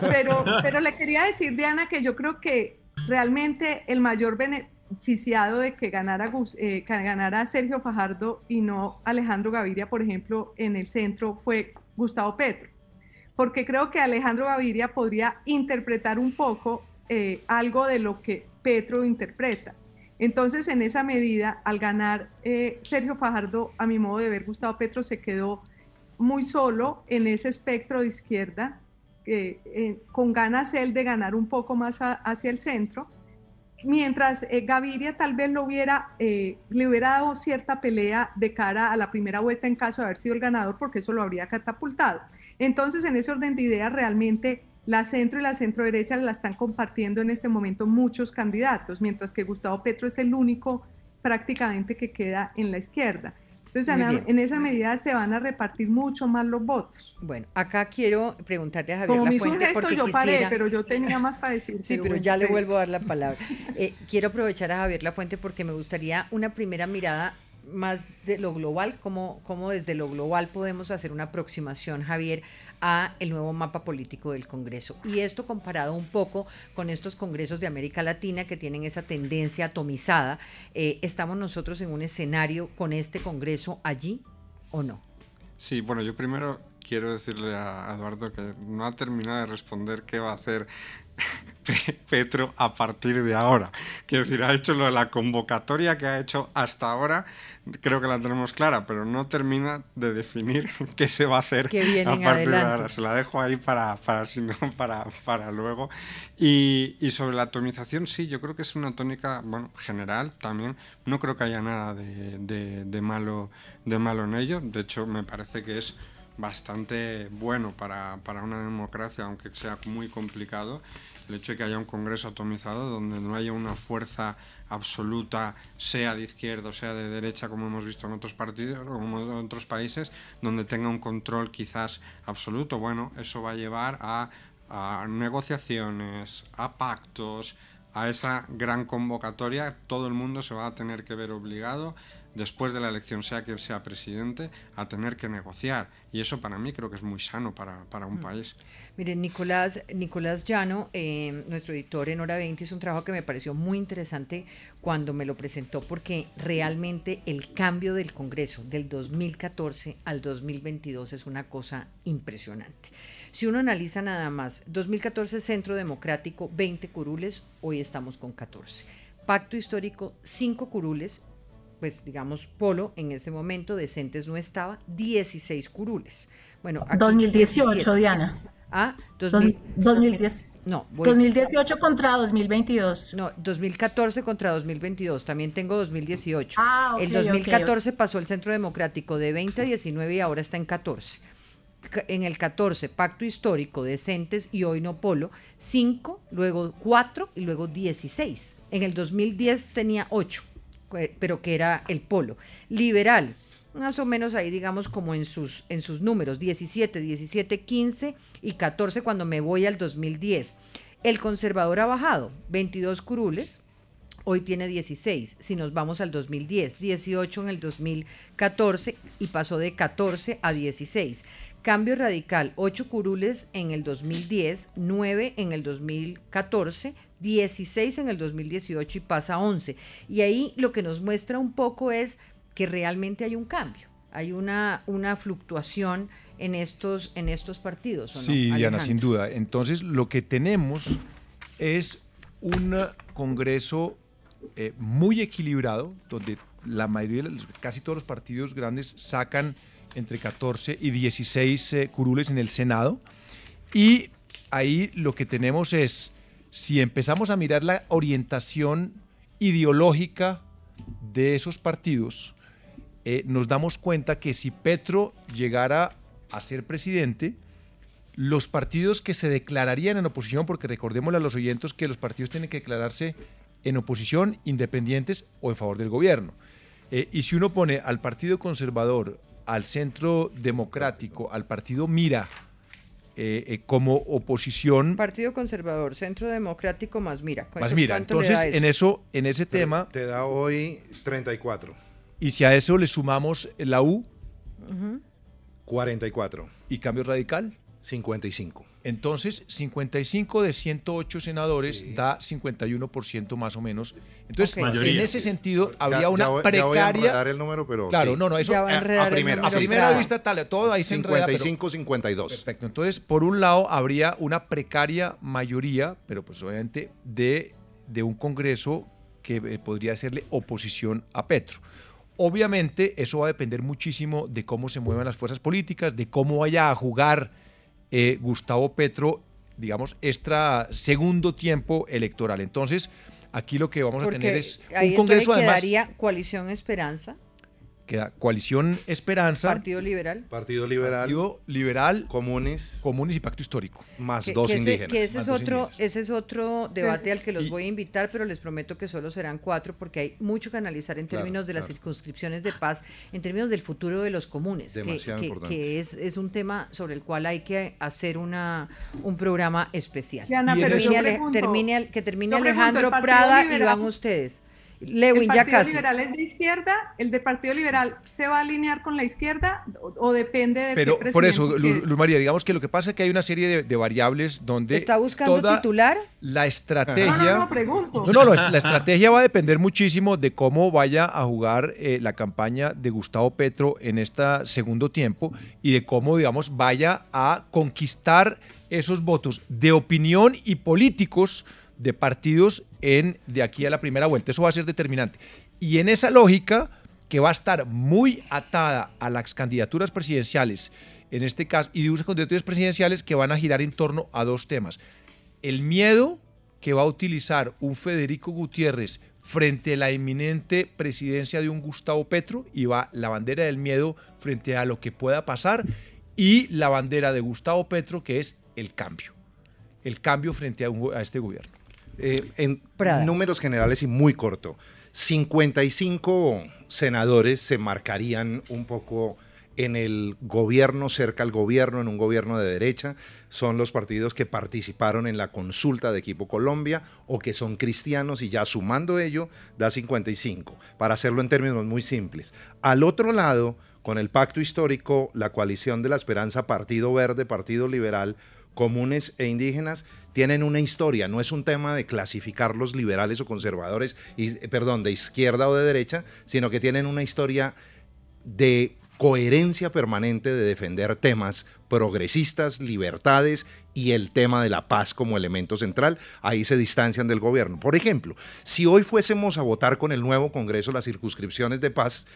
Speaker 6: Pero, pero le quería decir, Diana, que yo creo que realmente el mayor beneficiado de que ganara, eh, ganara Sergio Fajardo y no Alejandro Gaviria, por ejemplo, en el centro fue Gustavo Petro porque creo que Alejandro Gaviria podría interpretar un poco eh, algo de lo que Petro interpreta. Entonces, en esa medida, al ganar eh, Sergio Fajardo, a mi modo de ver, Gustavo Petro se quedó muy solo en ese espectro de izquierda, eh, con ganas él de ganar un poco más hacia el centro, mientras Gaviria tal vez lo hubiera, le hubiera dado cierta pelea de cara a la primera vuelta en caso de haber sido el ganador, porque eso lo habría catapultado. Entonces, en ese orden de ideas, realmente la centro y la centro derecha la están compartiendo en este momento muchos candidatos, mientras que Gustavo Petro es el único prácticamente que queda en la izquierda. Entonces, en, esa medida se van a repartir mucho más los votos.
Speaker 1: Bueno, acá quiero preguntarle a Javier
Speaker 6: Como
Speaker 1: me
Speaker 6: hizo un gesto, yo paré, pero yo tenía más para decir.
Speaker 1: Sí, pero, ya le vuelvo a dar la palabra. Eh, quiero aprovechar a Javier La Fuente porque me gustaría una primera mirada más de lo global, cómo, desde lo global podemos hacer una aproximación, Javier, a el nuevo mapa político del Congreso. Y esto comparado un poco con estos congresos de América Latina que tienen esa tendencia atomizada, eh, ¿estamos nosotros en un escenario con este Congreso allí o no?
Speaker 9: Sí, bueno, yo primero quiero decirle a Eduardo que no ha terminado de responder qué va a hacer Petro a partir de ahora. Quiero decir, ha hecho lo de la convocatoria que ha hecho hasta ahora, creo que la tenemos clara, pero no termina de definir qué se va a hacer a partir de ahora. Se la dejo ahí para, para, para, para luego. Y, y, sobre la atomización, sí, yo creo que es una tónica bueno, general también. No creo que haya nada de, de, de malo, de malo en ello. De hecho, me parece que es bastante bueno para, para, una democracia, aunque sea muy complicado, el hecho de que haya un Congreso atomizado donde no haya una fuerza absoluta, sea de izquierda o sea de derecha, como hemos visto en otros partidos o en otros países, donde tenga un control quizás absoluto. Bueno, eso va a llevar a, a negociaciones, a pactos, a esa gran convocatoria. Todo el mundo se va a tener que ver obligado después de la elección, sea quien sea presidente, a tener que negociar. Y eso para mí creo que es muy sano para, para un mm. país.
Speaker 1: Miren, Nicolás, Nicolás Llano, eh, nuestro editor en Hora 20, hizo un trabajo que me pareció muy interesante cuando me lo presentó, porque realmente el cambio del Congreso del 2014 al 2022 es una cosa impresionante. Si uno analiza nada más, 2014 Centro Democrático, 20 curules, hoy estamos con 14. Pacto histórico, 5 curules, pues digamos, Polo en ese momento, Decentes no estaba, 16 curules. Bueno,
Speaker 3: 2018, Diana.
Speaker 1: Ah,
Speaker 3: 2010. No, 2018 contra 2022.
Speaker 1: No, 2014 contra 2022. También tengo 2018. Ah, el 2014 pasó el Centro Democrático de 20 a 19 y ahora está en 14. En el 14, Pacto Histórico, Decentes y hoy no Polo, 5, luego 4 y luego 16. En el 2010 tenía 8. Eh, pero que era el polo. Liberal, más o menos ahí digamos como en sus, en sus números, 17, 17, 15 y 14 cuando me voy al 2010. El conservador ha bajado, 22 curules, hoy tiene 16. Si nos vamos al 2010, 18 en el 2014 y pasó de 14 a 16. Cambio radical, 8 curules en el 2010, 9 en el 2014, 16 en el 2018 y pasa a 11. Y ahí lo que nos muestra un poco es que realmente hay un cambio, hay una, una fluctuación en estos, en estos partidos.
Speaker 8: sí, Diana, sin duda. Entonces, lo que tenemos es un Congreso eh, muy equilibrado, donde la mayoría, casi todos los partidos grandes sacan entre 14 y 16 eh, curules en el Senado. Y ahí lo que tenemos es si empezamos a mirar la orientación ideológica de esos partidos, eh, nos damos cuenta que si Petro llegara a ser presidente, los partidos que se declararían en oposición, porque recordémosle a los oyentes que los partidos tienen que declararse en oposición, independientes o en favor del gobierno. Eh, y si uno pone al Partido Conservador, al Centro Democrático, al Partido Mira eh, eh, como oposición.
Speaker 1: Partido Conservador, Centro Democrático más mira.
Speaker 8: Más mira, entonces en eso, en ese tema.
Speaker 4: Te da hoy 34.
Speaker 8: Y si a eso le sumamos la U.
Speaker 4: 44.
Speaker 8: ¿Y cambio radical?
Speaker 4: 55.
Speaker 8: Entonces, 55 de 108 senadores da 51% más o menos. Entonces, en ese sentido, habría una precaria.
Speaker 4: Ya el número, pero.
Speaker 8: Claro, no, no, eso.
Speaker 4: a, a, primera,
Speaker 8: a primera vista, tal, todo ahí se
Speaker 4: 55, 52.
Speaker 8: Perfecto. Entonces, por un lado, habría una precaria mayoría, pero pues obviamente de, de un Congreso que eh, podría hacerle oposición a Petro. Obviamente, eso va a depender muchísimo de cómo se muevan las fuerzas políticas, de cómo vaya a jugar eh, Gustavo Petro, digamos, extra segundo tiempo electoral. Entonces, aquí lo que vamos a tener es un Congreso además.
Speaker 1: coalición Esperanza
Speaker 8: queda Coalición Esperanza.
Speaker 1: Partido Liberal.
Speaker 4: Partido Liberal.
Speaker 8: Partido Liberal.
Speaker 4: Comunes.
Speaker 8: Comunes y Pacto Histórico.
Speaker 4: Más dos indígenas.
Speaker 1: Que ese, es otro, ese es otro debate al que los voy a invitar, pero les prometo que solo serán cuatro porque hay mucho que analizar en términos de las circunscripciones de paz, en términos del futuro de los comunes, que, que, es, es, un tema sobre el cual hay que hacer una, un programa especial. termine, que termine Alejandro Prada y van ustedes.
Speaker 6: Lewin, ¿El Partido Liberal es de izquierda? ¿El de Partido Liberal se va a alinear con la izquierda o, depende de
Speaker 8: Pero por eso, Luz, María, digamos que lo que pasa es que hay una serie de, variables donde
Speaker 1: ¿Está buscando titular?
Speaker 8: La estrategia...
Speaker 6: No, no, no, pregunto.
Speaker 8: No, no, la estrategia va a depender muchísimo de cómo vaya a jugar eh, la campaña de Gustavo Petro en este segundo tiempo y de cómo, digamos, vaya a conquistar esos votos de opinión y políticos de partidos en de aquí a la primera vuelta. Eso va a ser determinante. Y en esa lógica, que va a estar muy atada a las candidaturas presidenciales, en este caso, y de unas candidaturas presidenciales que van a girar en torno a dos temas. El miedo que va a utilizar un Federico Gutiérrez frente a la inminente presidencia de un Gustavo Petro y va la bandera del miedo frente a lo que pueda pasar y la bandera de Gustavo Petro que es el cambio, el cambio frente a, a este gobierno.
Speaker 4: Eh, en números generales y muy corto, 55 senadores se marcarían un poco en el gobierno, cerca al gobierno, en un gobierno de derecha, son los partidos que participaron en la consulta de Equipo Colombia o que son cristianos y ya sumando ello da 55, para hacerlo en términos muy simples. Al otro lado, con el pacto histórico, la coalición de la esperanza, Partido Verde, Partido Liberal, comunes e indígenas, tienen una historia, no es un tema de clasificar los liberales o conservadores, y, perdón, de izquierda o de derecha, sino que tienen una historia de coherencia permanente de defender temas progresistas, libertades y el tema de la paz como elemento central, ahí se distancian del gobierno. Por ejemplo, si hoy fuésemos a votar con el nuevo Congreso las circunscripciones de paz,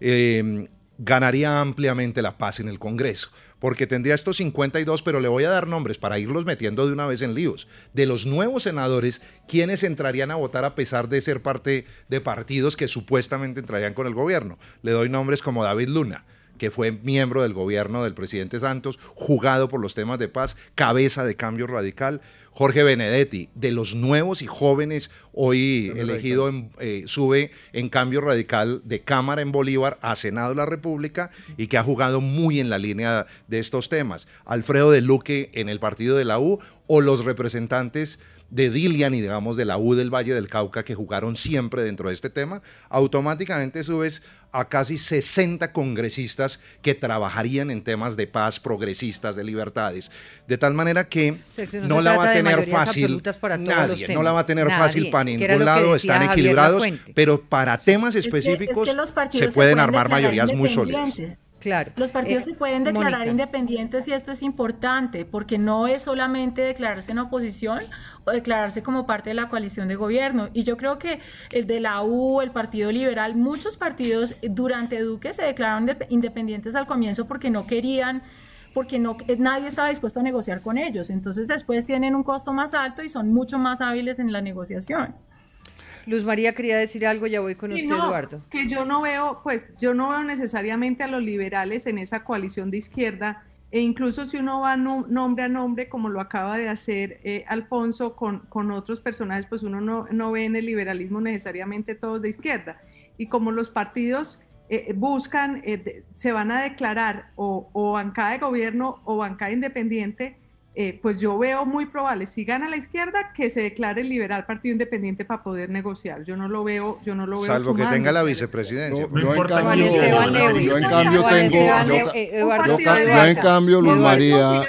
Speaker 4: eh, ganaría ampliamente la paz en el Congreso porque tendría estos 52, pero le voy a dar nombres para irlos metiendo de una vez en líos. De los nuevos senadores, ¿quiénes entrarían a votar a pesar de ser parte de partidos que supuestamente entrarían con el gobierno? Le doy nombres como David Luna, que fue miembro del gobierno del presidente Santos, jugado por los temas de paz, cabeza de cambio radical. Jorge Benedetti, de los nuevos y jóvenes, hoy elegido, en, eh, sube en cambio radical de Cámara en Bolívar a Senado de la República y que ha jugado muy en la línea de estos temas. Alfredo de Luque en el partido de la U o los representantes de Dilian y digamos de la U del Valle del Cauca que jugaron siempre dentro de este tema, automáticamente subes a casi 60 congresistas que trabajarían en temas de paz, progresistas, de libertades. De tal manera que no, la va a tener fácil nadie, no la va a tener fácil para ningún lado, están equilibrados, pero para temas específicos se pueden armar mayorías muy sólidas.
Speaker 3: Claro. Los partidos eh, se pueden declarar independientes y esto es importante porque no es solamente declararse en oposición o declararse como parte de la coalición de gobierno. Y yo creo que el de la U, el Partido Liberal, muchos partidos durante Duque se declararon independientes al comienzo porque no querían porque no, nadie estaba dispuesto a negociar con ellos. Entonces después tienen un costo más alto y son mucho más hábiles en la negociación.
Speaker 1: Luz María quería decir algo, ya voy con usted, Eduardo.
Speaker 6: Que yo no veo, pues yo no veo necesariamente a los liberales en esa coalición de izquierda, e incluso si uno va nombre a nombre, como lo acaba de hacer eh, Alfonso con, con, otros personajes, pues uno no, no, ve en el liberalismo necesariamente todos de izquierda. Y como los partidos eh, buscan, eh, se van a declarar o, o bancada de gobierno o bancada independiente, eh, pues yo veo muy probable, si gana la izquierda, que se declare el liberal partido independiente para poder negociar. Yo no lo veo, yo no lo veo.
Speaker 4: Salvo que tenga la vicepresidencia.
Speaker 5: No, yo, en cambio, yo, en cambio, tengo, yo, en cambio, Luz María,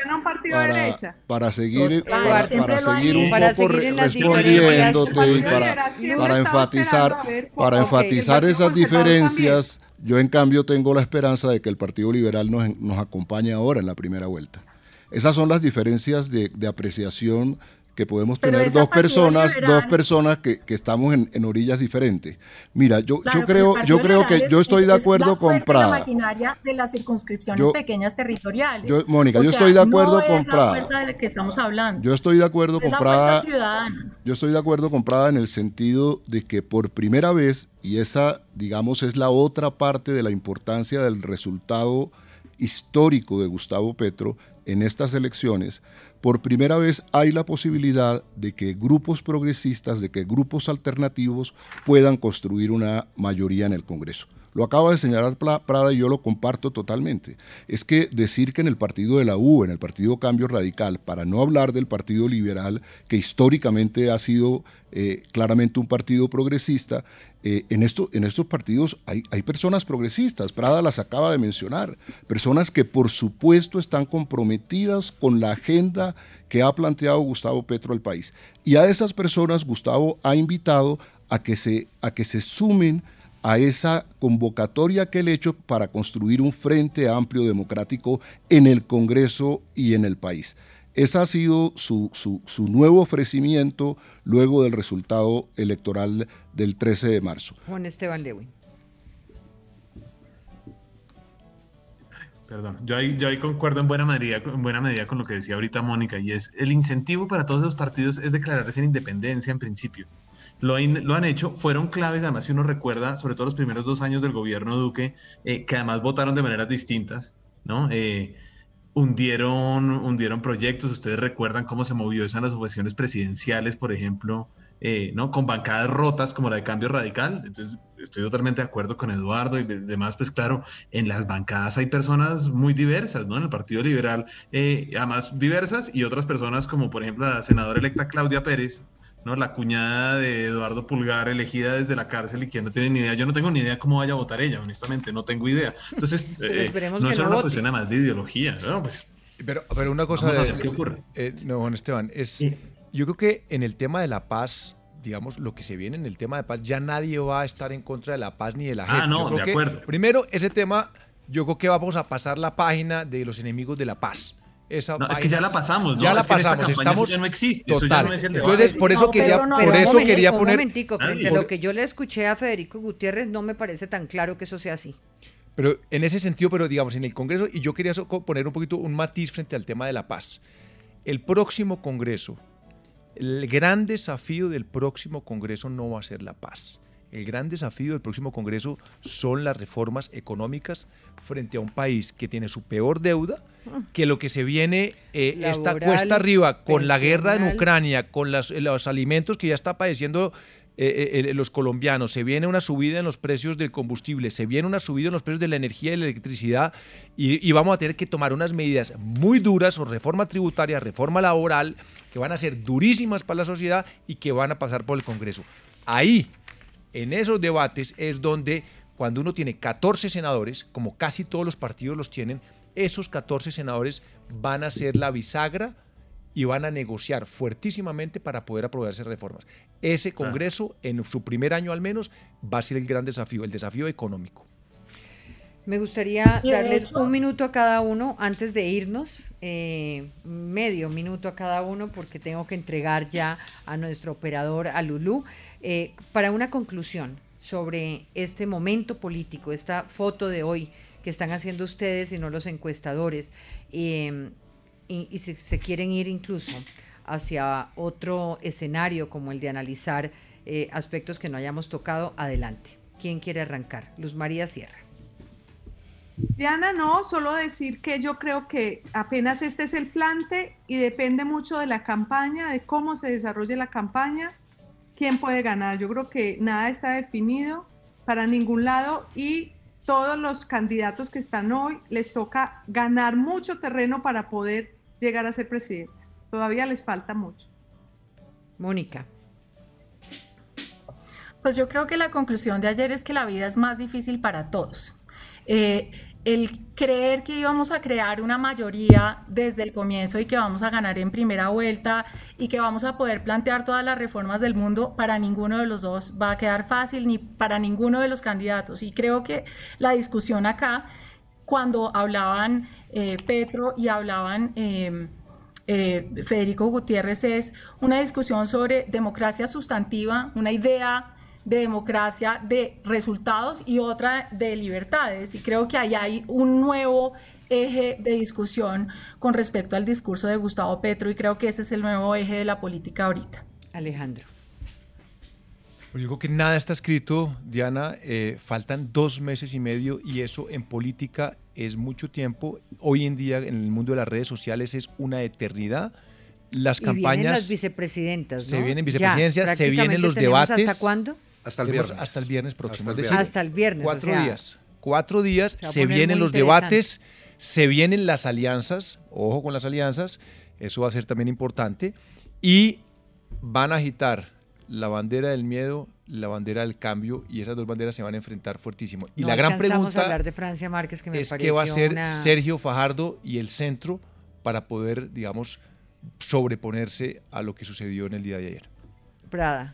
Speaker 5: para, para seguir, para, seguir un poco respondiéndote y para, para enfatizar, para enfatizar esas diferencias, yo en cambio tengo la esperanza de que el Partido Liberal nos, nos acompañe ahora en la primera vuelta. Esas son las diferencias de, apreciación que podemos tener dos personas, dos personas que, estamos en, orillas diferentes. Mira, yo, yo creo, yo creo que yo estoy de acuerdo con Prada. La
Speaker 3: maquinaria de las circunscripciones pequeñas territoriales.
Speaker 5: Mónica, yo estoy de acuerdo con Prada.
Speaker 3: que estamos hablando.
Speaker 5: Yo estoy de acuerdo con Prada. Yo estoy de acuerdo con Prada en el sentido de que por primera vez, y esa, digamos, es la otra parte de la importancia del resultado histórico de Gustavo Petro, en estas elecciones, por primera vez hay la posibilidad de que grupos progresistas, de que grupos alternativos puedan construir una mayoría en el Congreso. Lo acaba de señalar Prada y yo lo comparto totalmente. Es que decir que en el partido de la U, en el partido Cambio Radical, para no hablar del partido liberal, que históricamente ha sido eh, claramente un partido progresista, eh, en, esto, en estos partidos hay, hay, personas progresistas, Prada las acaba de mencionar, personas que por supuesto están comprometidas con la agenda que ha planteado Gustavo Petro al país. Y a esas personas Gustavo ha invitado a que se, a que se sumen a esa convocatoria que él ha hecho para construir un frente amplio democrático en el Congreso y en el país. Ese ha sido su, su, nuevo ofrecimiento luego del resultado electoral del 13 de marzo.
Speaker 1: Juan Esteban Lewin.
Speaker 7: Perdón, yo ahí, yo ahí concuerdo en buena, medida, en buena medida con lo que decía ahorita Mónica, y es el incentivo para todos los partidos es declararse en independencia en principio. Lo, han hecho, fueron claves, además si uno recuerda, sobre todo los primeros dos años del gobierno Duque, eh, que además votaron de maneras distintas, ¿no? Eh, hundieron, hundieron proyectos. Ustedes recuerdan cómo se movió eso en las oposiciones presidenciales, por ejemplo, eh, ¿no? Con bancadas rotas como la de Cambio Radical. Entonces, estoy totalmente de acuerdo con Eduardo y demás, pues claro, en las bancadas hay personas muy diversas, ¿no? En el Partido Liberal, además diversas, y otras personas como, por ejemplo, la senadora electa Claudia Pérez, ¿no? La cuñada de Eduardo Pulgar elegida desde la cárcel y que no tiene ni idea. Yo no tengo ni idea cómo vaya a votar ella, honestamente, no tengo idea. Entonces, pues eh, no es una cuestión más de ideología, ¿no? Pues,
Speaker 8: pero, pero una cosa... De, ¿Qué ocurre? Eh, no, Juan Esteban, es... Yo creo que en el tema de la paz digamos, lo que se viene en el tema de paz, ya nadie va a estar en contra de la paz ni de la gente.
Speaker 7: Ah, no, de acuerdo.
Speaker 8: Primero, ese tema, yo creo que vamos a pasar la página de los enemigos de la paz
Speaker 7: no, es que ya la pasamos,
Speaker 8: Ya la pasamos, estamos
Speaker 7: ya no existe,
Speaker 8: total. no es el Entonces, por eso quería, por eso quería poner un
Speaker 1: momentico, frente a lo que yo le escuché a Federico Gutiérrez, no me parece tan claro que eso sea así.
Speaker 8: Pero en ese sentido, pero digamos en el Congreso y yo quería poner un poquito un matiz frente al tema de la paz. El próximo Congreso, el gran desafío del próximo Congreso no va a ser la paz el gran desafío del próximo Congreso son las reformas económicas frente a un país que tiene su peor deuda, que lo que se viene eh, está cuesta arriba con la guerra en Ucrania, con los alimentos que ya está padeciendo eh, eh, los colombianos, se viene una subida en los precios del combustible, se viene una subida en los precios de la energía y la electricidad y, y, vamos a tener que tomar unas medidas muy duras o reforma tributaria, reforma laboral, que van a ser durísimas para la sociedad y que van a pasar por el Congreso. Ahí en esos debates es donde cuando uno tiene 14 senadores, como casi todos los partidos los tienen, esos 14 senadores van a ser la bisagra y van a negociar fuertísimamente para poder aprobarse reformas. Ese Congreso, en su primer año al menos, va a ser el gran desafío, el desafío económico.
Speaker 1: Me gustaría darles un minuto a cada uno antes de irnos, eh, medio minuto a cada uno, porque tengo que entregar ya a nuestro operador, a Lulú. Eh, para una conclusión sobre este momento político, esta foto de hoy que están haciendo ustedes y no los encuestadores, em, y, si se quieren ir incluso hacia otro escenario como el de analizar eh, aspectos que no hayamos tocado, adelante. ¿Quién quiere arrancar? Luz María Sierra.
Speaker 6: Diana, no, solo decir que yo creo que apenas este es el plante y depende mucho de la campaña, de cómo se desarrolle la campaña quién puede ganar. Yo creo que nada está definido para ningún lado y todos los candidatos que están hoy les toca ganar mucho terreno para poder llegar a ser presidentes. Todavía les falta mucho.
Speaker 1: Mónica.
Speaker 3: Pues yo creo que la conclusión de ayer es que la vida es más difícil para todos. Eh, el creer que íbamos a crear una mayoría desde el comienzo y que vamos a ganar en primera vuelta y que vamos a poder plantear todas las reformas del mundo, para ninguno de los dos va a quedar fácil, ni para ninguno de los candidatos. Y creo que la discusión acá, cuando hablaban eh, Petro y hablaban... Em, eh, Federico Gutiérrez es una discusión sobre democracia sustantiva, una idea de democracia, de resultados y otra de libertades. Y creo que ahí hay un nuevo eje de discusión con respecto al discurso de Gustavo Petro y creo que ese es el nuevo eje de la política ahorita.
Speaker 1: Alejandro.
Speaker 8: Yo digo que nada está escrito, Diana. Eh, faltan dos meses y medio y eso en política es mucho tiempo. Hoy en día en el mundo de las redes sociales es una eternidad las
Speaker 1: y
Speaker 8: campañas.
Speaker 1: Vienen las vicepresidentas.
Speaker 8: Se vienen vicepresidencias, se vienen los debates.
Speaker 1: ¿Hasta cuándo?
Speaker 8: Hasta el viernes. Hasta el viernes próximo.
Speaker 1: Hasta el viernes.
Speaker 8: cuatro días. Cuatro días, se, vienen los debates, se vienen las alianzas, ojo con las alianzas, eso va a ser también importante, y van a agitar la bandera del miedo, la bandera del cambio, y esas dos banderas se van a enfrentar fuertísimo. Y la gran pregunta
Speaker 1: hablar de Francia Márquez, que me
Speaker 8: es qué va a ser Sergio Fajardo y el centro para poder, digamos, sobreponerse a lo que sucedió en el día de ayer.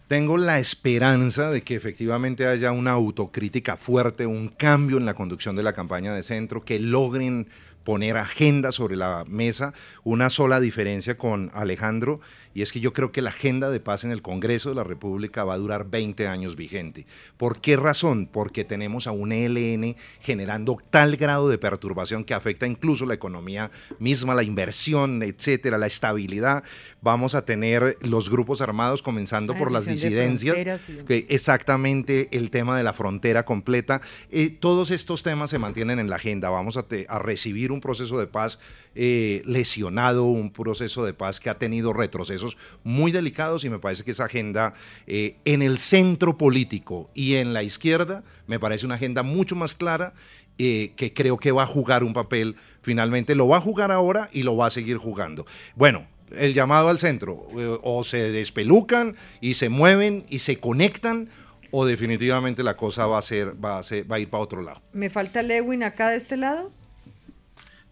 Speaker 4: Tengo la esperanza de que efectivamente haya una autocrítica fuerte, un cambio en la conducción de la campaña de centro, que logren poner agenda sobre la mesa. Una sola diferencia con Alejandro y es que yo creo que la agenda de paz en el Congreso de la República va a durar 20 años vigente. ¿Por qué razón? Porque tenemos a un ELN generando tal grado de perturbación que afecta incluso la economía misma, la inversión, etcétera, la estabilidad. Vamos a tener los grupos armados comenzando por las disidencias, que exactamente el tema de la frontera completa. Eh, todos estos temas se mantienen en la agenda. Vamos a, a recibir un proceso de paz eh, lesionado, un proceso de paz que ha tenido retrocesos muy delicados y me parece que esa agenda eh, en el centro político y en la izquierda me parece una agenda mucho más clara eh, que creo que va a jugar un papel finalmente, lo va a jugar ahora y lo va a seguir jugando. Bueno, el llamado al centro, o se despelucan y se mueven y se conectan, o definitivamente la cosa va a ser, va a, ser, va a ir para otro lado.
Speaker 1: ¿Me falta Lewin acá de este lado?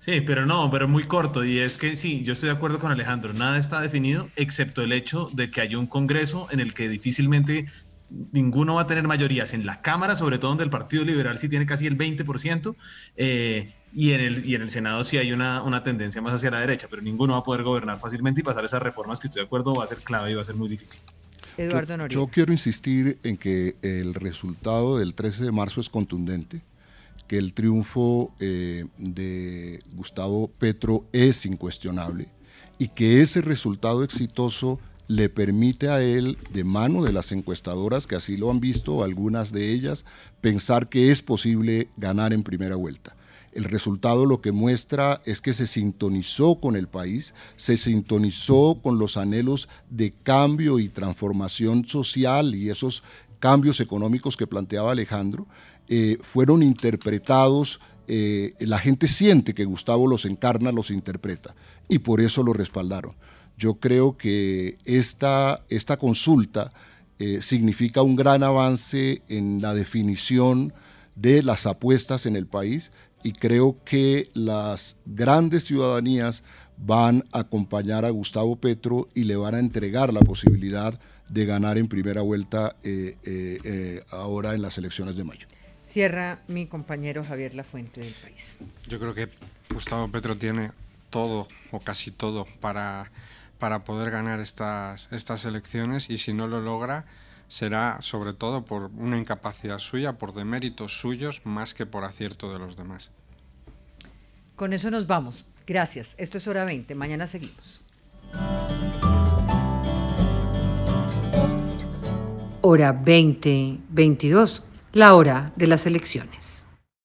Speaker 7: Sí, pero no, pero muy corto. Y es que sí, yo estoy de acuerdo con Alejandro. Nada está definido, excepto el hecho de que hay un Congreso en el que difícilmente ninguno va a tener mayorías. En la Cámara, sobre todo donde el Partido Liberal sí tiene casi el 20%, eh, y, en el, y en el Senado sí hay una, una, tendencia más hacia la derecha, pero ninguno va a poder gobernar fácilmente y pasar esas reformas que estoy de acuerdo va a ser clave y va a ser muy difícil.
Speaker 1: Eduardo
Speaker 5: yo, yo quiero insistir en que el resultado del 13 de marzo es contundente que el triunfo eh, de Gustavo Petro es incuestionable y que ese resultado exitoso le permite a él, de mano de las encuestadoras, que así lo han visto, algunas de ellas, pensar que es posible ganar en primera vuelta. El resultado lo que muestra es que se sintonizó con el país, se sintonizó con los anhelos de cambio y transformación social y esos cambios económicos que planteaba Alejandro, eh, fueron interpretados, eh, la gente siente que Gustavo los encarna, los interpreta, y por eso lo respaldaron. Yo creo que esta, esta consulta eh, significa un gran avance en la definición de las apuestas en el país y creo que las grandes ciudadanías van a acompañar a Gustavo Petro y le van a entregar la posibilidad de ganar en primera vuelta ahora en las elecciones de mayo.
Speaker 1: Cierra mi compañero Javier Lafuente del país.
Speaker 9: Yo creo que Gustavo Petro tiene todo o casi todo para, para poder ganar estas, estas elecciones y si no lo logra será sobre todo por una incapacidad suya, por deméritos suyos, más que por acierto de los demás.
Speaker 1: Con eso nos vamos. Gracias. Esto es hora 20. Mañana seguimos. Hora 20, 22 la hora de las elecciones.